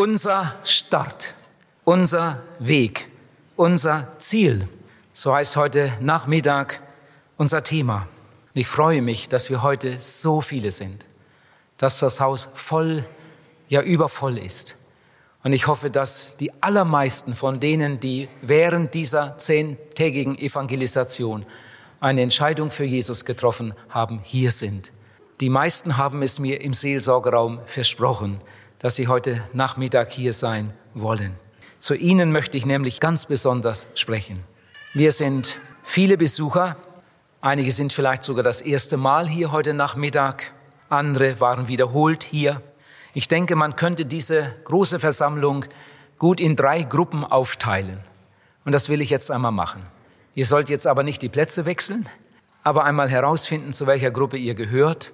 Unser Start, unser Weg, unser Ziel. So heißt heute Nachmittag unser Thema. Und ich freue mich, dass wir heute so viele sind, dass das Haus voll, ja übervoll ist. Und ich hoffe, dass die allermeisten von denen, die während dieser zehntägigen Evangelisation eine Entscheidung für Jesus getroffen haben, hier sind. Die meisten haben es mir im Seelsorgeraum versprochen, dass sie heute Nachmittag hier sein wollen. Zu Ihnen möchte ich nämlich ganz besonders sprechen. Wir sind viele Besucher. Einige sind vielleicht sogar das erste Mal hier heute Nachmittag. Andere waren wiederholt hier. Ich denke, man könnte diese große Versammlung gut in drei Gruppen aufteilen. Und das will ich jetzt einmal machen. Ihr sollt jetzt aber nicht die Plätze wechseln, aber einmal herausfinden, zu welcher Gruppe ihr gehört.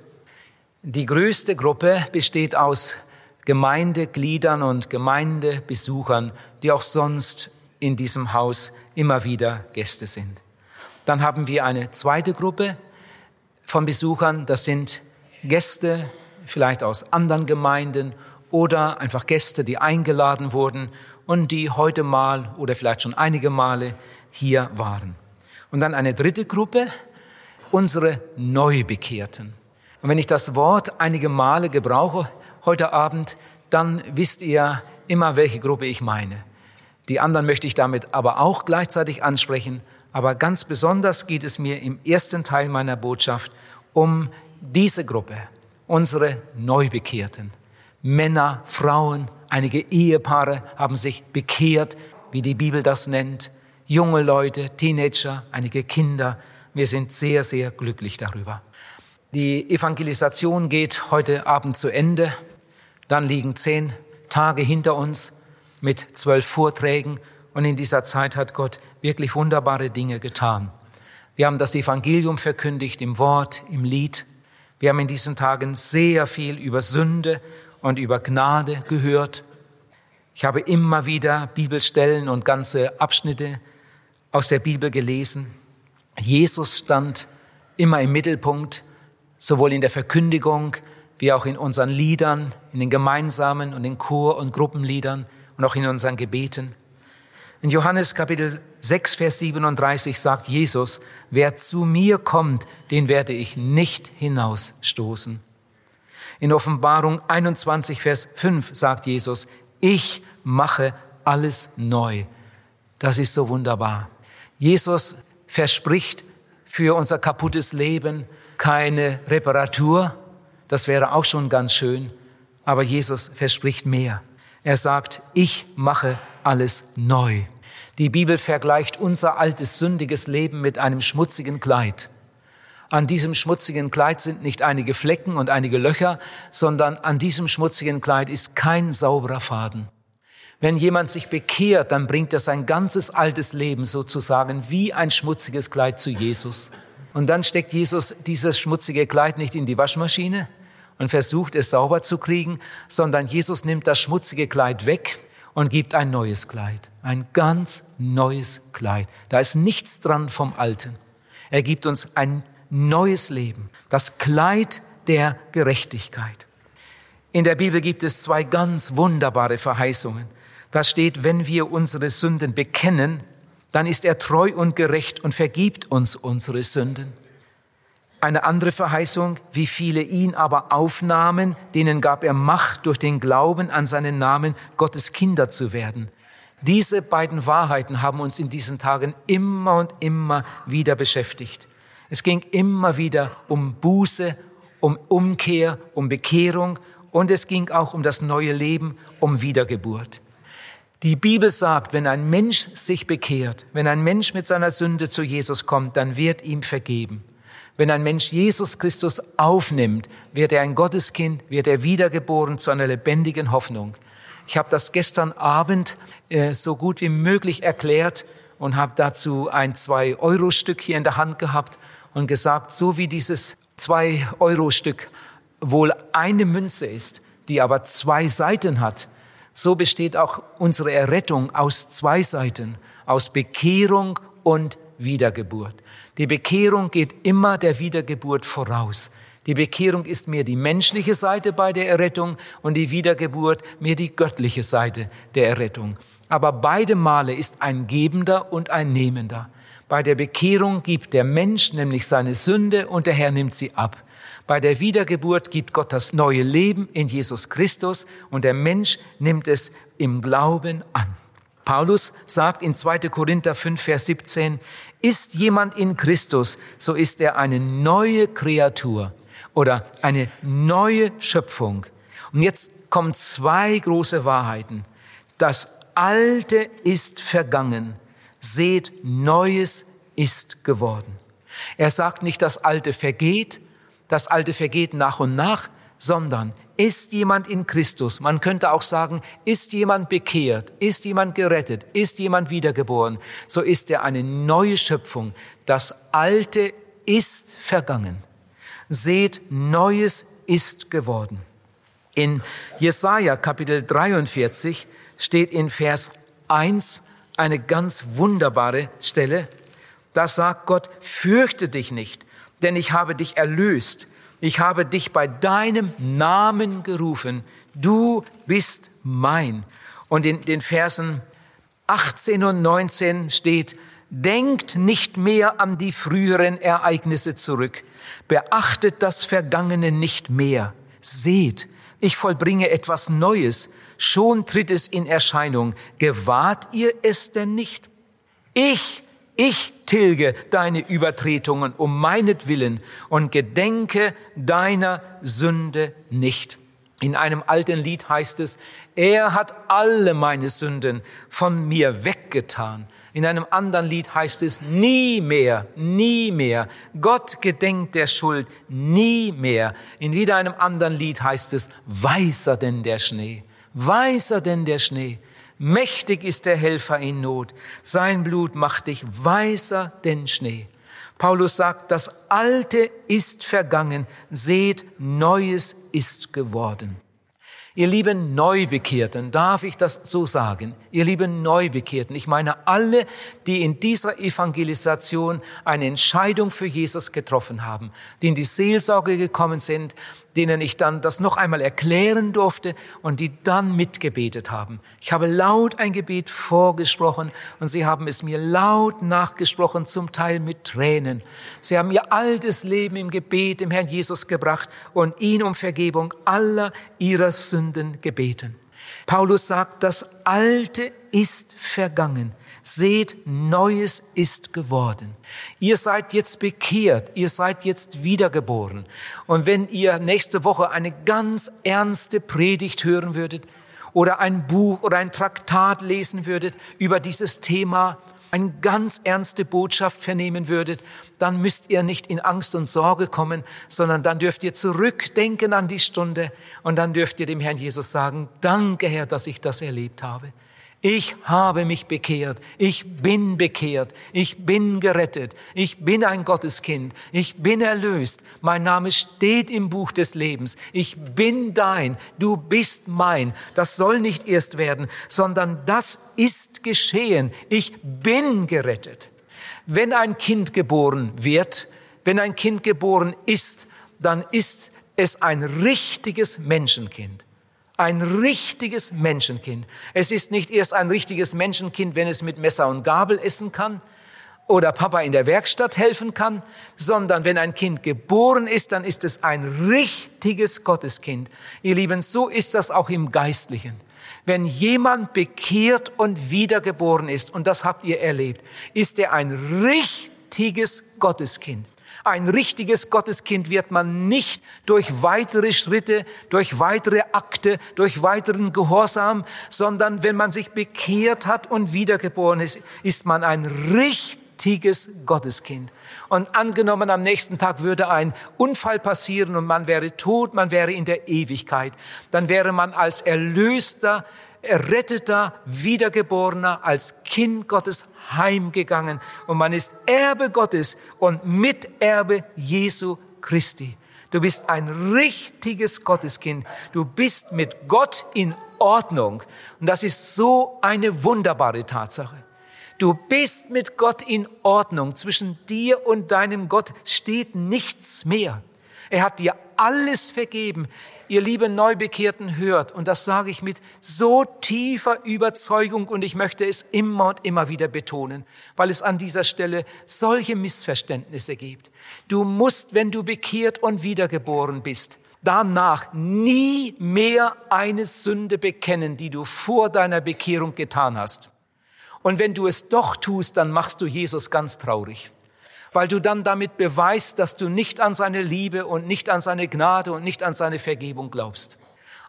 Die größte Gruppe besteht aus Gemeindegliedern und Gemeindebesuchern, die auch sonst in diesem Haus immer wieder Gäste sind. Dann haben wir eine zweite Gruppe von Besuchern, das sind Gäste vielleicht aus anderen Gemeinden oder einfach Gäste, die eingeladen wurden und die heute mal oder vielleicht schon einige Male hier waren. Und dann eine dritte Gruppe, unsere Neubekehrten. Und wenn ich das Wort einige Male gebrauche, heute Abend, dann wisst ihr immer, welche Gruppe ich meine. Die anderen möchte ich damit aber auch gleichzeitig ansprechen. Aber ganz besonders geht es mir im ersten Teil meiner Botschaft um diese Gruppe, unsere Neubekehrten. Männer, Frauen, einige Ehepaare haben sich bekehrt, wie die Bibel das nennt. Junge Leute, Teenager, einige Kinder. Wir sind sehr, sehr glücklich darüber. Die Evangelisation geht heute Abend zu Ende. Dann liegen zehn Tage hinter uns mit zwölf Vorträgen und in dieser Zeit hat Gott wirklich wunderbare Dinge getan. Wir haben das Evangelium verkündigt im Wort, im Lied. Wir haben in diesen Tagen sehr viel über Sünde und über Gnade gehört. Ich habe immer wieder Bibelstellen und ganze Abschnitte aus der Bibel gelesen. Jesus stand immer im Mittelpunkt, sowohl in der Verkündigung wie auch in unseren Liedern, in den gemeinsamen und in Chor- und Gruppenliedern und auch in unseren Gebeten. In Johannes Kapitel 6, Vers 37 sagt Jesus, wer zu mir kommt, den werde ich nicht hinausstoßen. In Offenbarung 21, Vers 5 sagt Jesus, ich mache alles neu. Das ist so wunderbar. Jesus verspricht für unser kaputtes Leben keine Reparatur, das wäre auch schon ganz schön. Aber Jesus verspricht mehr. Er sagt, ich mache alles neu. Die Bibel vergleicht unser altes sündiges Leben mit einem schmutzigen Kleid. An diesem schmutzigen Kleid sind nicht einige Flecken und einige Löcher, sondern an diesem schmutzigen Kleid ist kein sauberer Faden. Wenn jemand sich bekehrt, dann bringt er sein ganzes altes Leben sozusagen wie ein schmutziges Kleid zu Jesus. Und dann steckt Jesus dieses schmutzige Kleid nicht in die Waschmaschine und versucht es sauber zu kriegen, sondern Jesus nimmt das schmutzige Kleid weg und gibt ein neues Kleid, ein ganz neues Kleid. Da ist nichts dran vom Alten. Er gibt uns ein neues Leben, das Kleid der Gerechtigkeit. In der Bibel gibt es zwei ganz wunderbare Verheißungen. Da steht, wenn wir unsere Sünden bekennen, dann ist er treu und gerecht und vergibt uns unsere Sünden. Eine andere Verheißung, wie viele ihn aber aufnahmen, denen gab er Macht durch den Glauben an seinen Namen, Gottes Kinder zu werden. Diese beiden Wahrheiten haben uns in diesen Tagen immer und immer wieder beschäftigt. Es ging immer wieder um Buße, um Umkehr, um Bekehrung und es ging auch um das neue Leben, um Wiedergeburt. Die Bibel sagt, wenn ein Mensch sich bekehrt, wenn ein Mensch mit seiner Sünde zu Jesus kommt, dann wird ihm vergeben. Wenn ein Mensch Jesus Christus aufnimmt, wird er ein Gotteskind, wird er wiedergeboren zu einer lebendigen Hoffnung. Ich habe das gestern Abend äh, so gut wie möglich erklärt und habe dazu ein Zwei-Euro-Stück hier in der Hand gehabt und gesagt, so wie dieses Zwei-Euro-Stück wohl eine Münze ist, die aber zwei Seiten hat, so besteht auch unsere Errettung aus zwei Seiten, aus Bekehrung und Wiedergeburt. Die Bekehrung geht immer der Wiedergeburt voraus. Die Bekehrung ist mir die menschliche Seite bei der Errettung und die Wiedergeburt mir die göttliche Seite der Errettung. Aber beide Male ist ein Gebender und ein Nehmender. Bei der Bekehrung gibt der Mensch nämlich seine Sünde und der Herr nimmt sie ab. Bei der Wiedergeburt gibt Gott das neue Leben in Jesus Christus und der Mensch nimmt es im Glauben an. Paulus sagt in 2. Korinther 5, Vers 17, ist jemand in Christus, so ist er eine neue Kreatur oder eine neue Schöpfung. Und jetzt kommen zwei große Wahrheiten. Das Alte ist vergangen. Seht, Neues ist geworden. Er sagt nicht, das Alte vergeht, das Alte vergeht nach und nach, sondern ist jemand in Christus, man könnte auch sagen, ist jemand bekehrt, ist jemand gerettet, ist jemand wiedergeboren, so ist er eine neue Schöpfung. Das Alte ist vergangen. Seht, Neues ist geworden. In Jesaja Kapitel 43 steht in Vers 1 eine ganz wunderbare Stelle. Da sagt Gott, fürchte dich nicht, denn ich habe dich erlöst. Ich habe dich bei deinem Namen gerufen. Du bist mein. Und in den Versen 18 und 19 steht, denkt nicht mehr an die früheren Ereignisse zurück Beachtet das Vergangene nicht mehr. Seht, ich vollbringe etwas Neues. Schon tritt es in Erscheinung. Gewahrt ihr es denn nicht? Ich, ich tilge deine Übertretungen um meinetwillen und gedenke deiner Sünde nicht. In einem alten Lied heißt es, er hat alle meine Sünden von mir weggetan. In einem anderen Lied heißt es, nie mehr, nie mehr. Gott gedenkt der Schuld, nie mehr. In wieder einem anderen Lied heißt es, weißer denn der Schnee, weißer denn der Schnee. Mächtig ist der Helfer in Not. Sein Blut macht dich weißer denn Schnee. Paulus sagt, das Alte ist vergangen, seht, Neues ist geworden. Ihr lieben Neubekehrten, darf ich das so sagen? Ihr lieben Neubekehrten, ich meine alle, die in dieser Evangelisation eine Entscheidung für Jesus getroffen haben, die in die Seelsorge gekommen sind, denen ich dann das noch einmal erklären durfte und die dann mitgebetet haben. Ich habe laut ein Gebet vorgesprochen und sie haben es mir laut nachgesprochen, zum Teil mit Tränen. Sie haben ihr altes Leben im Gebet dem Herrn Jesus gebracht und ihn um Vergebung aller ihrer Sünden gebeten. Paulus sagt, das Alte ist vergangen. Seht, Neues ist geworden. Ihr seid jetzt bekehrt, ihr seid jetzt wiedergeboren. Und wenn ihr nächste Woche eine ganz ernste Predigt hören würdet oder ein Buch oder ein Traktat lesen würdet über dieses Thema, eine ganz ernste Botschaft vernehmen würdet, dann müsst ihr nicht in Angst und Sorge kommen, sondern dann dürft ihr zurückdenken an die Stunde und dann dürft ihr dem Herrn Jesus sagen, danke Herr, dass ich das erlebt habe. Ich habe mich bekehrt. Ich bin bekehrt. Ich bin gerettet. Ich bin ein Gotteskind. Ich bin erlöst. Mein Name steht im Buch des Lebens. Ich bin dein. Du bist mein. Das soll nicht erst werden, sondern das ist geschehen. Ich bin gerettet. Wenn ein Kind geboren wird, wenn ein Kind geboren ist, dann ist es ein richtiges Menschenkind. Ein richtiges Menschenkind. Es ist nicht erst ein richtiges Menschenkind, wenn es mit Messer und Gabel essen kann oder Papa in der Werkstatt helfen kann, sondern wenn ein Kind geboren ist, dann ist es ein richtiges Gotteskind. Ihr Lieben, so ist das auch im Geistlichen. Wenn jemand bekehrt und wiedergeboren ist, und das habt ihr erlebt, ist er ein richtiges Gotteskind. Ein richtiges Gotteskind wird man nicht durch weitere Schritte, durch weitere Akte, durch weiteren Gehorsam, sondern wenn man sich bekehrt hat und wiedergeboren ist, ist man ein richtiges Gotteskind. Und angenommen, am nächsten Tag würde ein Unfall passieren und man wäre tot, man wäre in der Ewigkeit, dann wäre man als Erlöster, Erretteter, Wiedergeborener, als Kind Gottes heimgegangen und man ist Erbe Gottes und Miterbe Jesu Christi. Du bist ein richtiges Gotteskind. Du bist mit Gott in Ordnung. Und das ist so eine wunderbare Tatsache. Du bist mit Gott in Ordnung. Zwischen dir und deinem Gott steht nichts mehr. Er hat dir alles vergeben. Ihr lieben Neubekehrten hört, und das sage ich mit so tiefer Überzeugung, und ich möchte es immer und immer wieder betonen, weil es an dieser Stelle solche Missverständnisse gibt. Du musst, wenn du bekehrt und wiedergeboren bist, danach nie mehr eine Sünde bekennen, die du vor deiner Bekehrung getan hast. Und wenn du es doch tust, dann machst du Jesus ganz traurig weil du dann damit beweist, dass du nicht an seine Liebe und nicht an seine Gnade und nicht an seine Vergebung glaubst.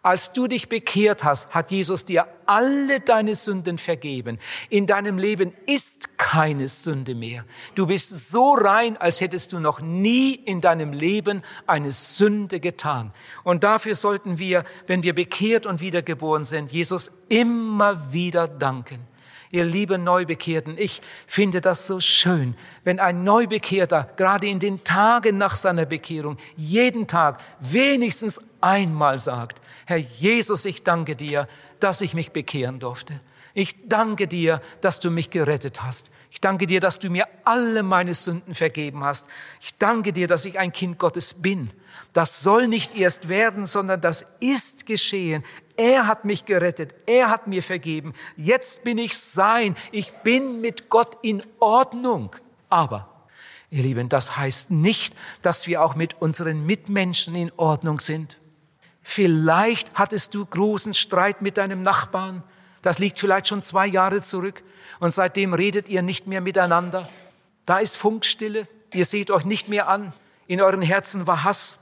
Als du dich bekehrt hast, hat Jesus dir alle deine Sünden vergeben. In deinem Leben ist keine Sünde mehr. Du bist so rein, als hättest du noch nie in deinem Leben eine Sünde getan. Und dafür sollten wir, wenn wir bekehrt und wiedergeboren sind, Jesus immer wieder danken ihr lieben Neubekehrten, ich finde das so schön, wenn ein Neubekehrter gerade in den Tagen nach seiner Bekehrung jeden Tag wenigstens einmal sagt, Herr Jesus, ich danke dir, dass ich mich bekehren durfte. Ich danke dir, dass du mich gerettet hast. Ich danke dir, dass du mir alle meine Sünden vergeben hast. Ich danke dir, dass ich ein Kind Gottes bin. Das soll nicht erst werden, sondern das ist geschehen. Er hat mich gerettet. Er hat mir vergeben. Jetzt bin ich sein. Ich bin mit Gott in Ordnung. Aber, ihr Lieben, das heißt nicht, dass wir auch mit unseren Mitmenschen in Ordnung sind. Vielleicht hattest du großen Streit mit deinem Nachbarn. Das liegt vielleicht schon zwei Jahre zurück. Und seitdem redet ihr nicht mehr miteinander. Da ist Funkstille. Ihr seht euch nicht mehr an. In euren Herzen war Hass.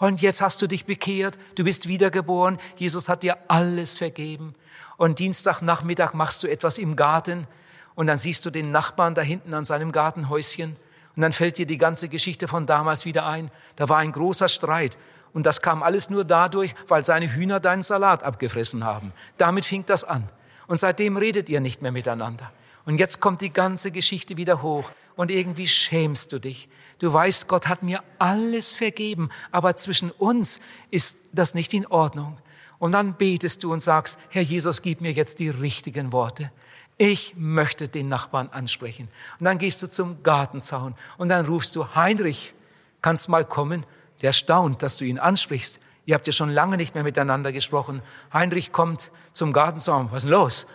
Und jetzt hast du dich bekehrt, du bist wiedergeboren, Jesus hat dir alles vergeben. Und Dienstagnachmittag machst du etwas im Garten und dann siehst du den Nachbarn da hinten an seinem Gartenhäuschen und dann fällt dir die ganze Geschichte von damals wieder ein. Da war ein großer Streit und das kam alles nur dadurch, weil seine Hühner deinen Salat abgefressen haben. Damit fing das an. Und seitdem redet ihr nicht mehr miteinander. Und jetzt kommt die ganze Geschichte wieder hoch und irgendwie schämst du dich. Du weißt, Gott hat mir alles vergeben, aber zwischen uns ist das nicht in Ordnung. Und dann betest du und sagst, Herr Jesus, gib mir jetzt die richtigen Worte. Ich möchte den Nachbarn ansprechen. Und dann gehst du zum Gartenzaun und dann rufst du, Heinrich, kannst mal kommen? Der staunt, dass du ihn ansprichst. Ihr habt ja schon lange nicht mehr miteinander gesprochen. Heinrich kommt zum Gartenzaun. Was ist denn los?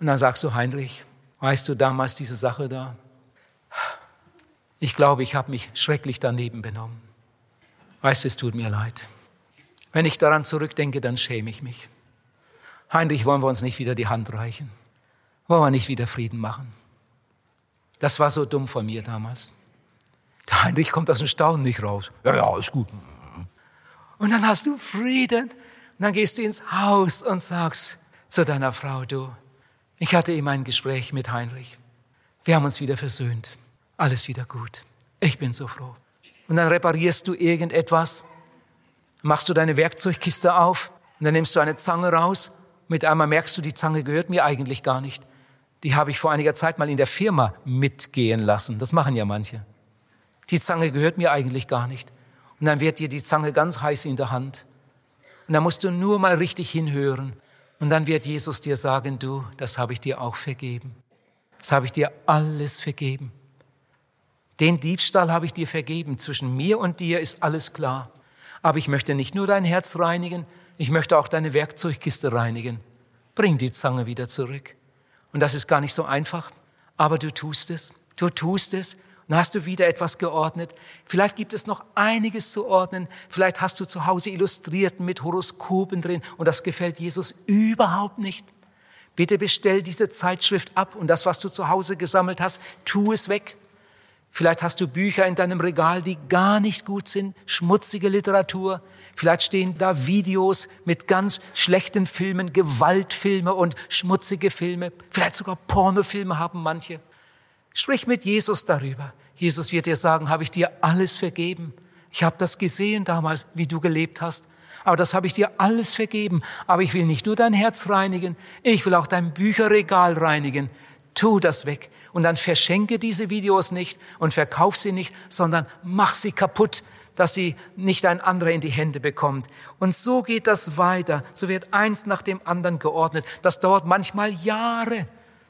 Und dann sagst du, Heinrich, weißt du damals diese Sache da? Ich glaube, ich habe mich schrecklich daneben benommen. Weißt du, es tut mir leid. Wenn ich daran zurückdenke, dann schäme ich mich. Heinrich, wollen wir uns nicht wieder die Hand reichen? Wollen wir nicht wieder Frieden machen? Das war so dumm von mir damals. Der Heinrich kommt aus dem Staunen nicht raus. Ja, ja, ist gut. Und dann hast du Frieden. Und dann gehst du ins Haus und sagst zu deiner Frau, du, ich hatte eben ein Gespräch mit Heinrich. Wir haben uns wieder versöhnt alles wieder gut. Ich bin so froh. Und dann reparierst du irgendetwas, machst du deine Werkzeugkiste auf und dann nimmst du eine Zange raus. Mit einmal merkst du, die Zange gehört mir eigentlich gar nicht. Die habe ich vor einiger Zeit mal in der Firma mitgehen lassen. Das machen ja manche. Die Zange gehört mir eigentlich gar nicht. Und dann wird dir die Zange ganz heiß in der Hand. Und dann musst du nur mal richtig hinhören. Und dann wird Jesus dir sagen, du, das habe ich dir auch vergeben. Das habe ich dir alles vergeben. Den Diebstahl habe ich dir vergeben. Zwischen mir und dir ist alles klar. Aber ich möchte nicht nur dein Herz reinigen, ich möchte auch deine Werkzeugkiste reinigen. Bring die Zange wieder zurück. Und das ist gar nicht so einfach, aber du tust es. Du tust es. Und hast du wieder etwas geordnet. Vielleicht gibt es noch einiges zu ordnen. Vielleicht hast du zu Hause Illustrierten mit Horoskopen drin und das gefällt Jesus überhaupt nicht. Bitte bestell diese Zeitschrift ab und das, was du zu Hause gesammelt hast, tu es weg. Vielleicht hast du Bücher in deinem Regal, die gar nicht gut sind, schmutzige Literatur. Vielleicht stehen da Videos mit ganz schlechten Filmen, Gewaltfilme und schmutzige Filme. Vielleicht sogar Pornofilme haben manche. Sprich mit Jesus darüber. Jesus wird dir sagen, habe ich dir alles vergeben. Ich habe das gesehen damals, wie du gelebt hast. Aber das habe ich dir alles vergeben. Aber ich will nicht nur dein Herz reinigen, ich will auch dein Bücherregal reinigen. Tu das weg und dann verschenke diese Videos nicht und verkauf sie nicht, sondern mach sie kaputt, dass sie nicht ein anderer in die Hände bekommt. Und so geht das weiter. So wird eins nach dem anderen geordnet. Das dauert manchmal Jahre.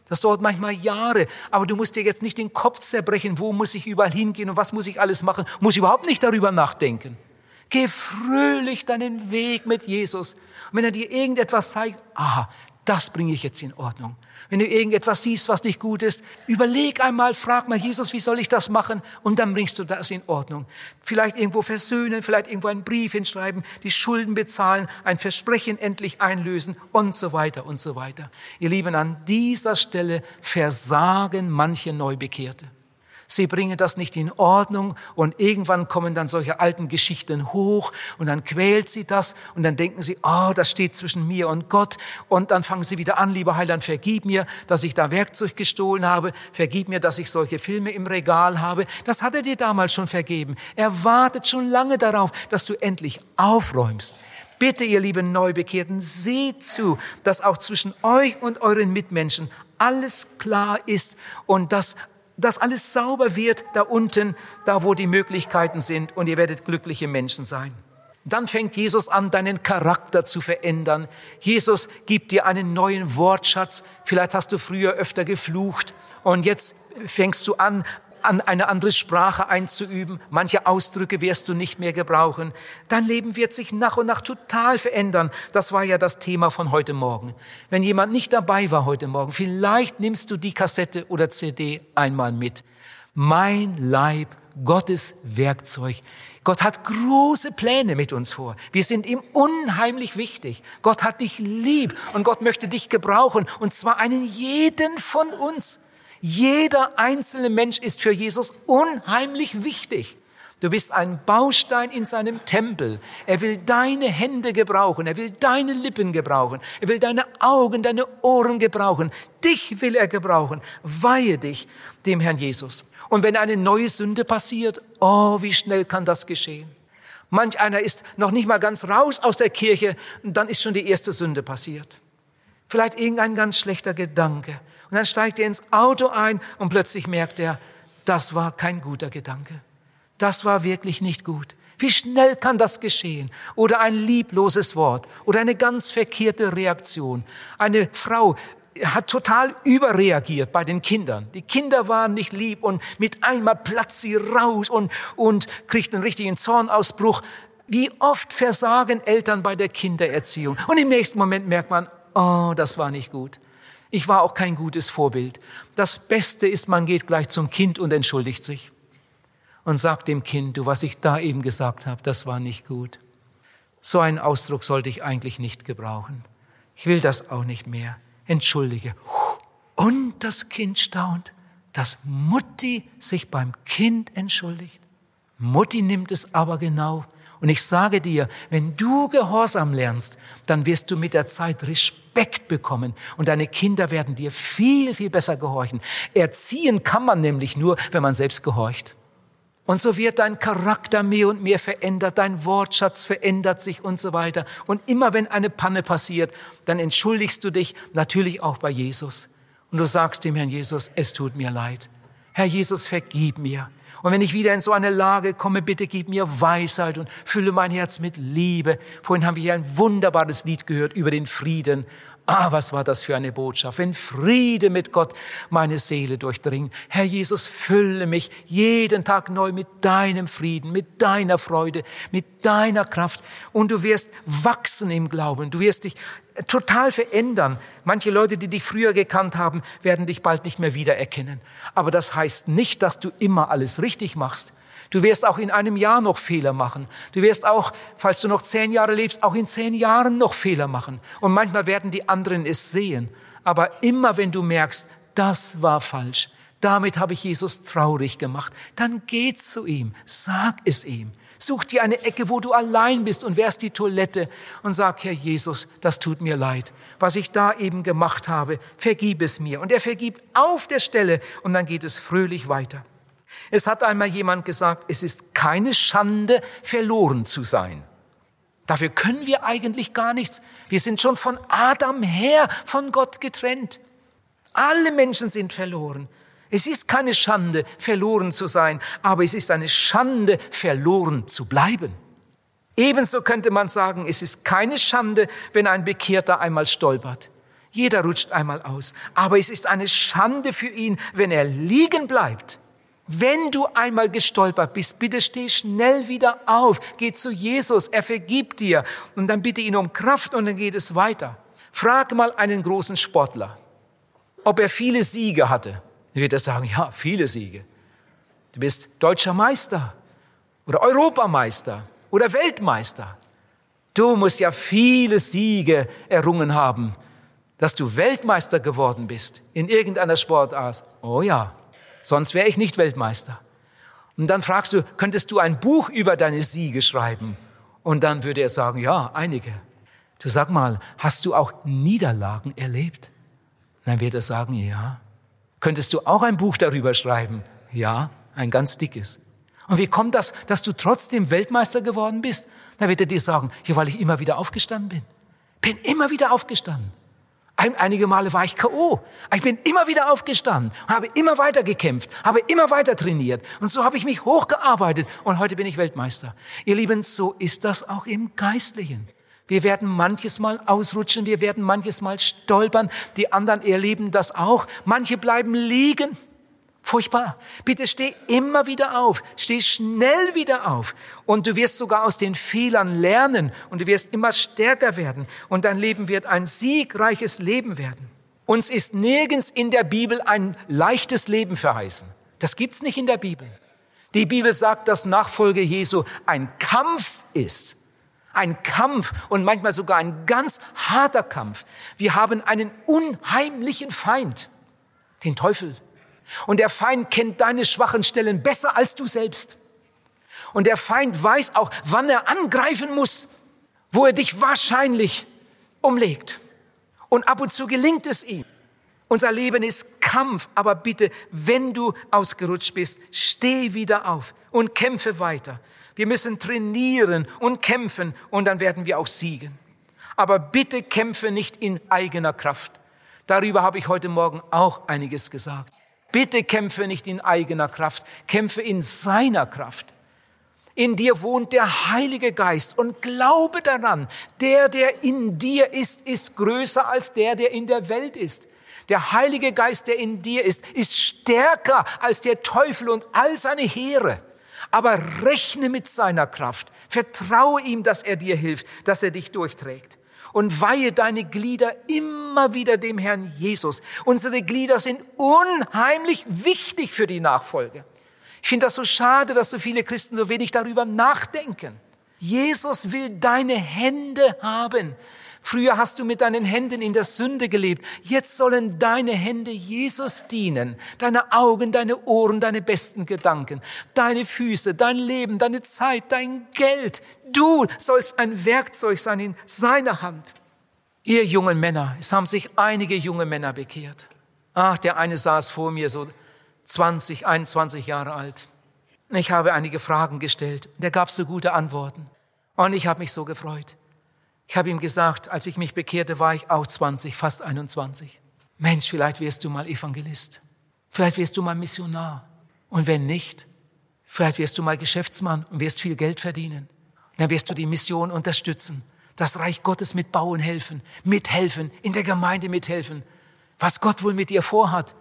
Das dauert manchmal Jahre. Aber du musst dir jetzt nicht den Kopf zerbrechen, wo muss ich überall hingehen und was muss ich alles machen. Muss überhaupt nicht darüber nachdenken. Geh fröhlich deinen Weg mit Jesus. Und wenn er dir irgendetwas zeigt, aha, das bringe ich jetzt in Ordnung. Wenn du irgendetwas siehst, was nicht gut ist, überleg einmal, frag mal Jesus, wie soll ich das machen? Und dann bringst du das in Ordnung. Vielleicht irgendwo versöhnen, vielleicht irgendwo einen Brief hinschreiben, die Schulden bezahlen, ein Versprechen endlich einlösen und so weiter und so weiter. Ihr Lieben, an dieser Stelle versagen manche Neubekehrte. Sie bringen das nicht in Ordnung und irgendwann kommen dann solche alten Geschichten hoch und dann quält sie das und dann denken sie, oh, das steht zwischen mir und Gott und dann fangen sie wieder an, lieber Heiland, vergib mir, dass ich da Werkzeug gestohlen habe, vergib mir, dass ich solche Filme im Regal habe. Das hat er dir damals schon vergeben. Er wartet schon lange darauf, dass du endlich aufräumst. Bitte, ihr lieben Neubekehrten, seht zu, dass auch zwischen euch und euren Mitmenschen alles klar ist und dass dass alles sauber wird da unten, da wo die Möglichkeiten sind und ihr werdet glückliche Menschen sein. Dann fängt Jesus an, deinen Charakter zu verändern. Jesus gibt dir einen neuen Wortschatz. Vielleicht hast du früher öfter geflucht und jetzt fängst du an, an eine andere Sprache einzuüben. Manche Ausdrücke wirst du nicht mehr gebrauchen. Dein Leben wird sich nach und nach total verändern. Das war ja das Thema von heute Morgen. Wenn jemand nicht dabei war heute Morgen, vielleicht nimmst du die Kassette oder CD einmal mit. Mein Leib, Gottes Werkzeug. Gott hat große Pläne mit uns vor. Wir sind ihm unheimlich wichtig. Gott hat dich lieb und Gott möchte dich gebrauchen und zwar einen jeden von uns. Jeder einzelne Mensch ist für Jesus unheimlich wichtig. Du bist ein Baustein in seinem Tempel. Er will deine Hände gebrauchen. Er will deine Lippen gebrauchen. Er will deine Augen, deine Ohren gebrauchen. Dich will er gebrauchen. Weihe dich dem Herrn Jesus. Und wenn eine neue Sünde passiert, oh, wie schnell kann das geschehen? Manch einer ist noch nicht mal ganz raus aus der Kirche, dann ist schon die erste Sünde passiert. Vielleicht irgendein ganz schlechter Gedanke. Und dann steigt er ins Auto ein und plötzlich merkt er, das war kein guter Gedanke. Das war wirklich nicht gut. Wie schnell kann das geschehen? Oder ein liebloses Wort oder eine ganz verkehrte Reaktion. Eine Frau hat total überreagiert bei den Kindern. Die Kinder waren nicht lieb und mit einmal platzt sie raus und, und kriegt einen richtigen Zornausbruch. Wie oft versagen Eltern bei der Kindererziehung? Und im nächsten Moment merkt man, oh, das war nicht gut. Ich war auch kein gutes Vorbild. Das Beste ist, man geht gleich zum Kind und entschuldigt sich und sagt dem Kind, du, was ich da eben gesagt habe, das war nicht gut. So einen Ausdruck sollte ich eigentlich nicht gebrauchen. Ich will das auch nicht mehr. Entschuldige. Und das Kind staunt, dass Mutti sich beim Kind entschuldigt. Mutti nimmt es aber genau und ich sage dir, wenn du Gehorsam lernst, dann wirst du mit der Zeit Respekt bekommen und deine Kinder werden dir viel, viel besser gehorchen. Erziehen kann man nämlich nur, wenn man selbst gehorcht. Und so wird dein Charakter mehr und mehr verändert, dein Wortschatz verändert sich und so weiter. Und immer wenn eine Panne passiert, dann entschuldigst du dich natürlich auch bei Jesus. Und du sagst dem Herrn Jesus, es tut mir leid. Herr Jesus, vergib mir. Und wenn ich wieder in so eine Lage komme, bitte gib mir Weisheit und fülle mein Herz mit Liebe. Vorhin haben wir hier ein wunderbares Lied gehört über den Frieden. Ah, was war das für eine Botschaft. Wenn Friede mit Gott meine Seele durchdringt. Herr Jesus, fülle mich jeden Tag neu mit deinem Frieden, mit deiner Freude, mit deiner Kraft. Und du wirst wachsen im Glauben. Du wirst dich total verändern. Manche Leute, die dich früher gekannt haben, werden dich bald nicht mehr wiedererkennen. Aber das heißt nicht, dass du immer alles richtig machst. Du wirst auch in einem Jahr noch Fehler machen. Du wirst auch, falls du noch zehn Jahre lebst, auch in zehn Jahren noch Fehler machen. Und manchmal werden die anderen es sehen. Aber immer wenn du merkst, das war falsch, damit habe ich Jesus traurig gemacht, dann geh zu ihm, sag es ihm. Such dir eine Ecke, wo du allein bist und wärst die Toilette und sag, Herr Jesus, das tut mir leid. Was ich da eben gemacht habe, vergib es mir. Und er vergibt auf der Stelle und dann geht es fröhlich weiter. Es hat einmal jemand gesagt, es ist keine Schande, verloren zu sein. Dafür können wir eigentlich gar nichts. Wir sind schon von Adam her von Gott getrennt. Alle Menschen sind verloren. Es ist keine Schande, verloren zu sein, aber es ist eine Schande, verloren zu bleiben. Ebenso könnte man sagen, es ist keine Schande, wenn ein Bekehrter einmal stolpert. Jeder rutscht einmal aus. Aber es ist eine Schande für ihn, wenn er liegen bleibt. Wenn du einmal gestolpert bist, bitte steh schnell wieder auf. Geh zu Jesus, er vergibt dir. Und dann bitte ihn um Kraft und dann geht es weiter. Frag mal einen großen Sportler, ob er viele Siege hatte. Dann wird er sagen, ja, viele Siege. Du bist deutscher Meister oder Europameister oder Weltmeister. Du musst ja viele Siege errungen haben, dass du Weltmeister geworden bist in irgendeiner Sportart. Oh ja, sonst wäre ich nicht Weltmeister. Und dann fragst du, könntest du ein Buch über deine Siege schreiben? Und dann würde er sagen, ja, einige. Du sag mal, hast du auch Niederlagen erlebt? Dann wird er sagen, ja. Könntest du auch ein Buch darüber schreiben? Ja, ein ganz dickes. Und wie kommt das, dass du trotzdem Weltmeister geworden bist? Dann wird er dir sagen, ja, weil ich immer wieder aufgestanden bin. Bin immer wieder aufgestanden. Einige Male war ich K.O. Ich bin immer wieder aufgestanden, habe immer weiter gekämpft, habe immer weiter trainiert. Und so habe ich mich hochgearbeitet und heute bin ich Weltmeister. Ihr Lieben, so ist das auch im Geistlichen. Wir werden manches Mal ausrutschen, wir werden manches Mal stolpern, die anderen erleben das auch. Manche bleiben liegen. Furchtbar. Bitte steh immer wieder auf. Steh schnell wieder auf. Und du wirst sogar aus den Fehlern lernen und du wirst immer stärker werden und dein Leben wird ein siegreiches Leben werden. Uns ist nirgends in der Bibel ein leichtes Leben verheißen. Das gibt's nicht in der Bibel. Die Bibel sagt, dass Nachfolge Jesu ein Kampf ist. Ein Kampf und manchmal sogar ein ganz harter Kampf. Wir haben einen unheimlichen Feind, den Teufel. Und der Feind kennt deine schwachen Stellen besser als du selbst. Und der Feind weiß auch, wann er angreifen muss, wo er dich wahrscheinlich umlegt. Und ab und zu gelingt es ihm. Unser Leben ist Kampf, aber bitte, wenn du ausgerutscht bist, steh wieder auf und kämpfe weiter. Wir müssen trainieren und kämpfen und dann werden wir auch siegen. Aber bitte kämpfe nicht in eigener Kraft. Darüber habe ich heute Morgen auch einiges gesagt. Bitte kämpfe nicht in eigener Kraft, kämpfe in seiner Kraft. In dir wohnt der Heilige Geist und glaube daran, der, der in dir ist, ist größer als der, der in der Welt ist. Der Heilige Geist, der in dir ist, ist stärker als der Teufel und all seine Heere. Aber rechne mit seiner Kraft. Vertraue ihm, dass er dir hilft, dass er dich durchträgt und weihe deine Glieder immer wieder dem Herrn Jesus. Unsere Glieder sind unheimlich wichtig für die Nachfolge. Ich finde das so schade, dass so viele Christen so wenig darüber nachdenken. Jesus will deine Hände haben. Früher hast du mit deinen Händen in der Sünde gelebt. Jetzt sollen deine Hände Jesus dienen. Deine Augen, deine Ohren, deine besten Gedanken, deine Füße, dein Leben, deine Zeit, dein Geld. Du sollst ein Werkzeug sein in seiner Hand. Ihr jungen Männer, es haben sich einige junge Männer bekehrt. Ach, der eine saß vor mir so 20, 21 Jahre alt. Ich habe einige Fragen gestellt. Der gab so gute Antworten. Und ich habe mich so gefreut. Ich habe ihm gesagt, als ich mich bekehrte, war ich auch 20, fast 21. Mensch, vielleicht wirst du mal Evangelist. Vielleicht wirst du mal Missionar. Und wenn nicht, vielleicht wirst du mal Geschäftsmann und wirst viel Geld verdienen. Und dann wirst du die Mission unterstützen, das Reich Gottes mitbauen helfen, mithelfen, in der Gemeinde mithelfen. Was Gott wohl mit dir vorhat,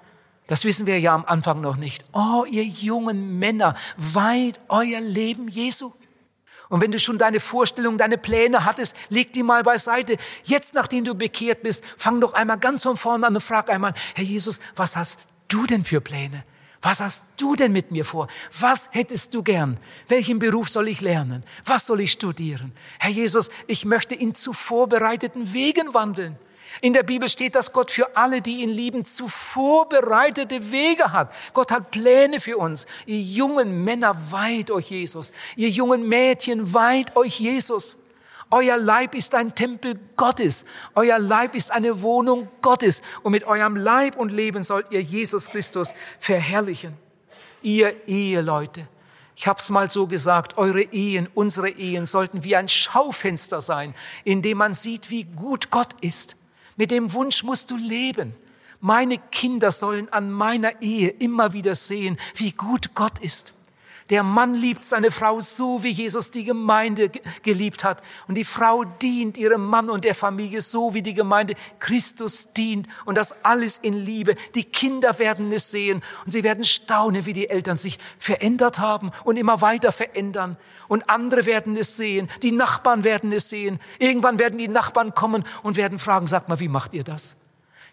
das wissen wir ja am Anfang noch nicht. Oh, ihr jungen Männer, weiht euer Leben Jesu. Und wenn du schon deine Vorstellungen, deine Pläne hattest, leg die mal beiseite. Jetzt, nachdem du bekehrt bist, fang doch einmal ganz von vorne an und frag einmal, Herr Jesus, was hast du denn für Pläne? Was hast du denn mit mir vor? Was hättest du gern? Welchen Beruf soll ich lernen? Was soll ich studieren? Herr Jesus, ich möchte in zu vorbereiteten Wegen wandeln. In der Bibel steht, dass Gott für alle, die ihn lieben, zuvor bereitete Wege hat. Gott hat Pläne für uns. Ihr jungen Männer, weiht euch Jesus. Ihr jungen Mädchen, weiht euch Jesus. Euer Leib ist ein Tempel Gottes. Euer Leib ist eine Wohnung Gottes. Und mit eurem Leib und Leben sollt ihr Jesus Christus verherrlichen. Ihr Eheleute. Ich hab's mal so gesagt, eure Ehen, unsere Ehen sollten wie ein Schaufenster sein, in dem man sieht, wie gut Gott ist. Mit dem Wunsch musst du leben. Meine Kinder sollen an meiner Ehe immer wieder sehen, wie gut Gott ist. Der Mann liebt seine Frau so, wie Jesus die Gemeinde geliebt hat. Und die Frau dient ihrem Mann und der Familie so, wie die Gemeinde Christus dient. Und das alles in Liebe. Die Kinder werden es sehen und sie werden staunen, wie die Eltern sich verändert haben und immer weiter verändern. Und andere werden es sehen. Die Nachbarn werden es sehen. Irgendwann werden die Nachbarn kommen und werden fragen, sag mal, wie macht ihr das?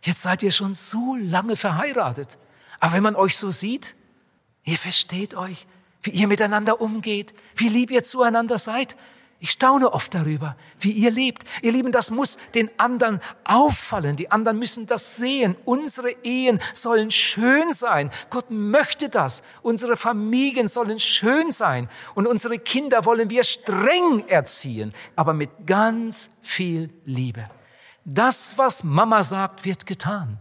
Jetzt seid ihr schon so lange verheiratet. Aber wenn man euch so sieht, ihr versteht euch, wie ihr miteinander umgeht, wie lieb ihr zueinander seid. Ich staune oft darüber, wie ihr lebt. Ihr Lieben, das muss den anderen auffallen. Die anderen müssen das sehen. Unsere Ehen sollen schön sein. Gott möchte das. Unsere Familien sollen schön sein. Und unsere Kinder wollen wir streng erziehen, aber mit ganz viel Liebe. Das, was Mama sagt, wird getan.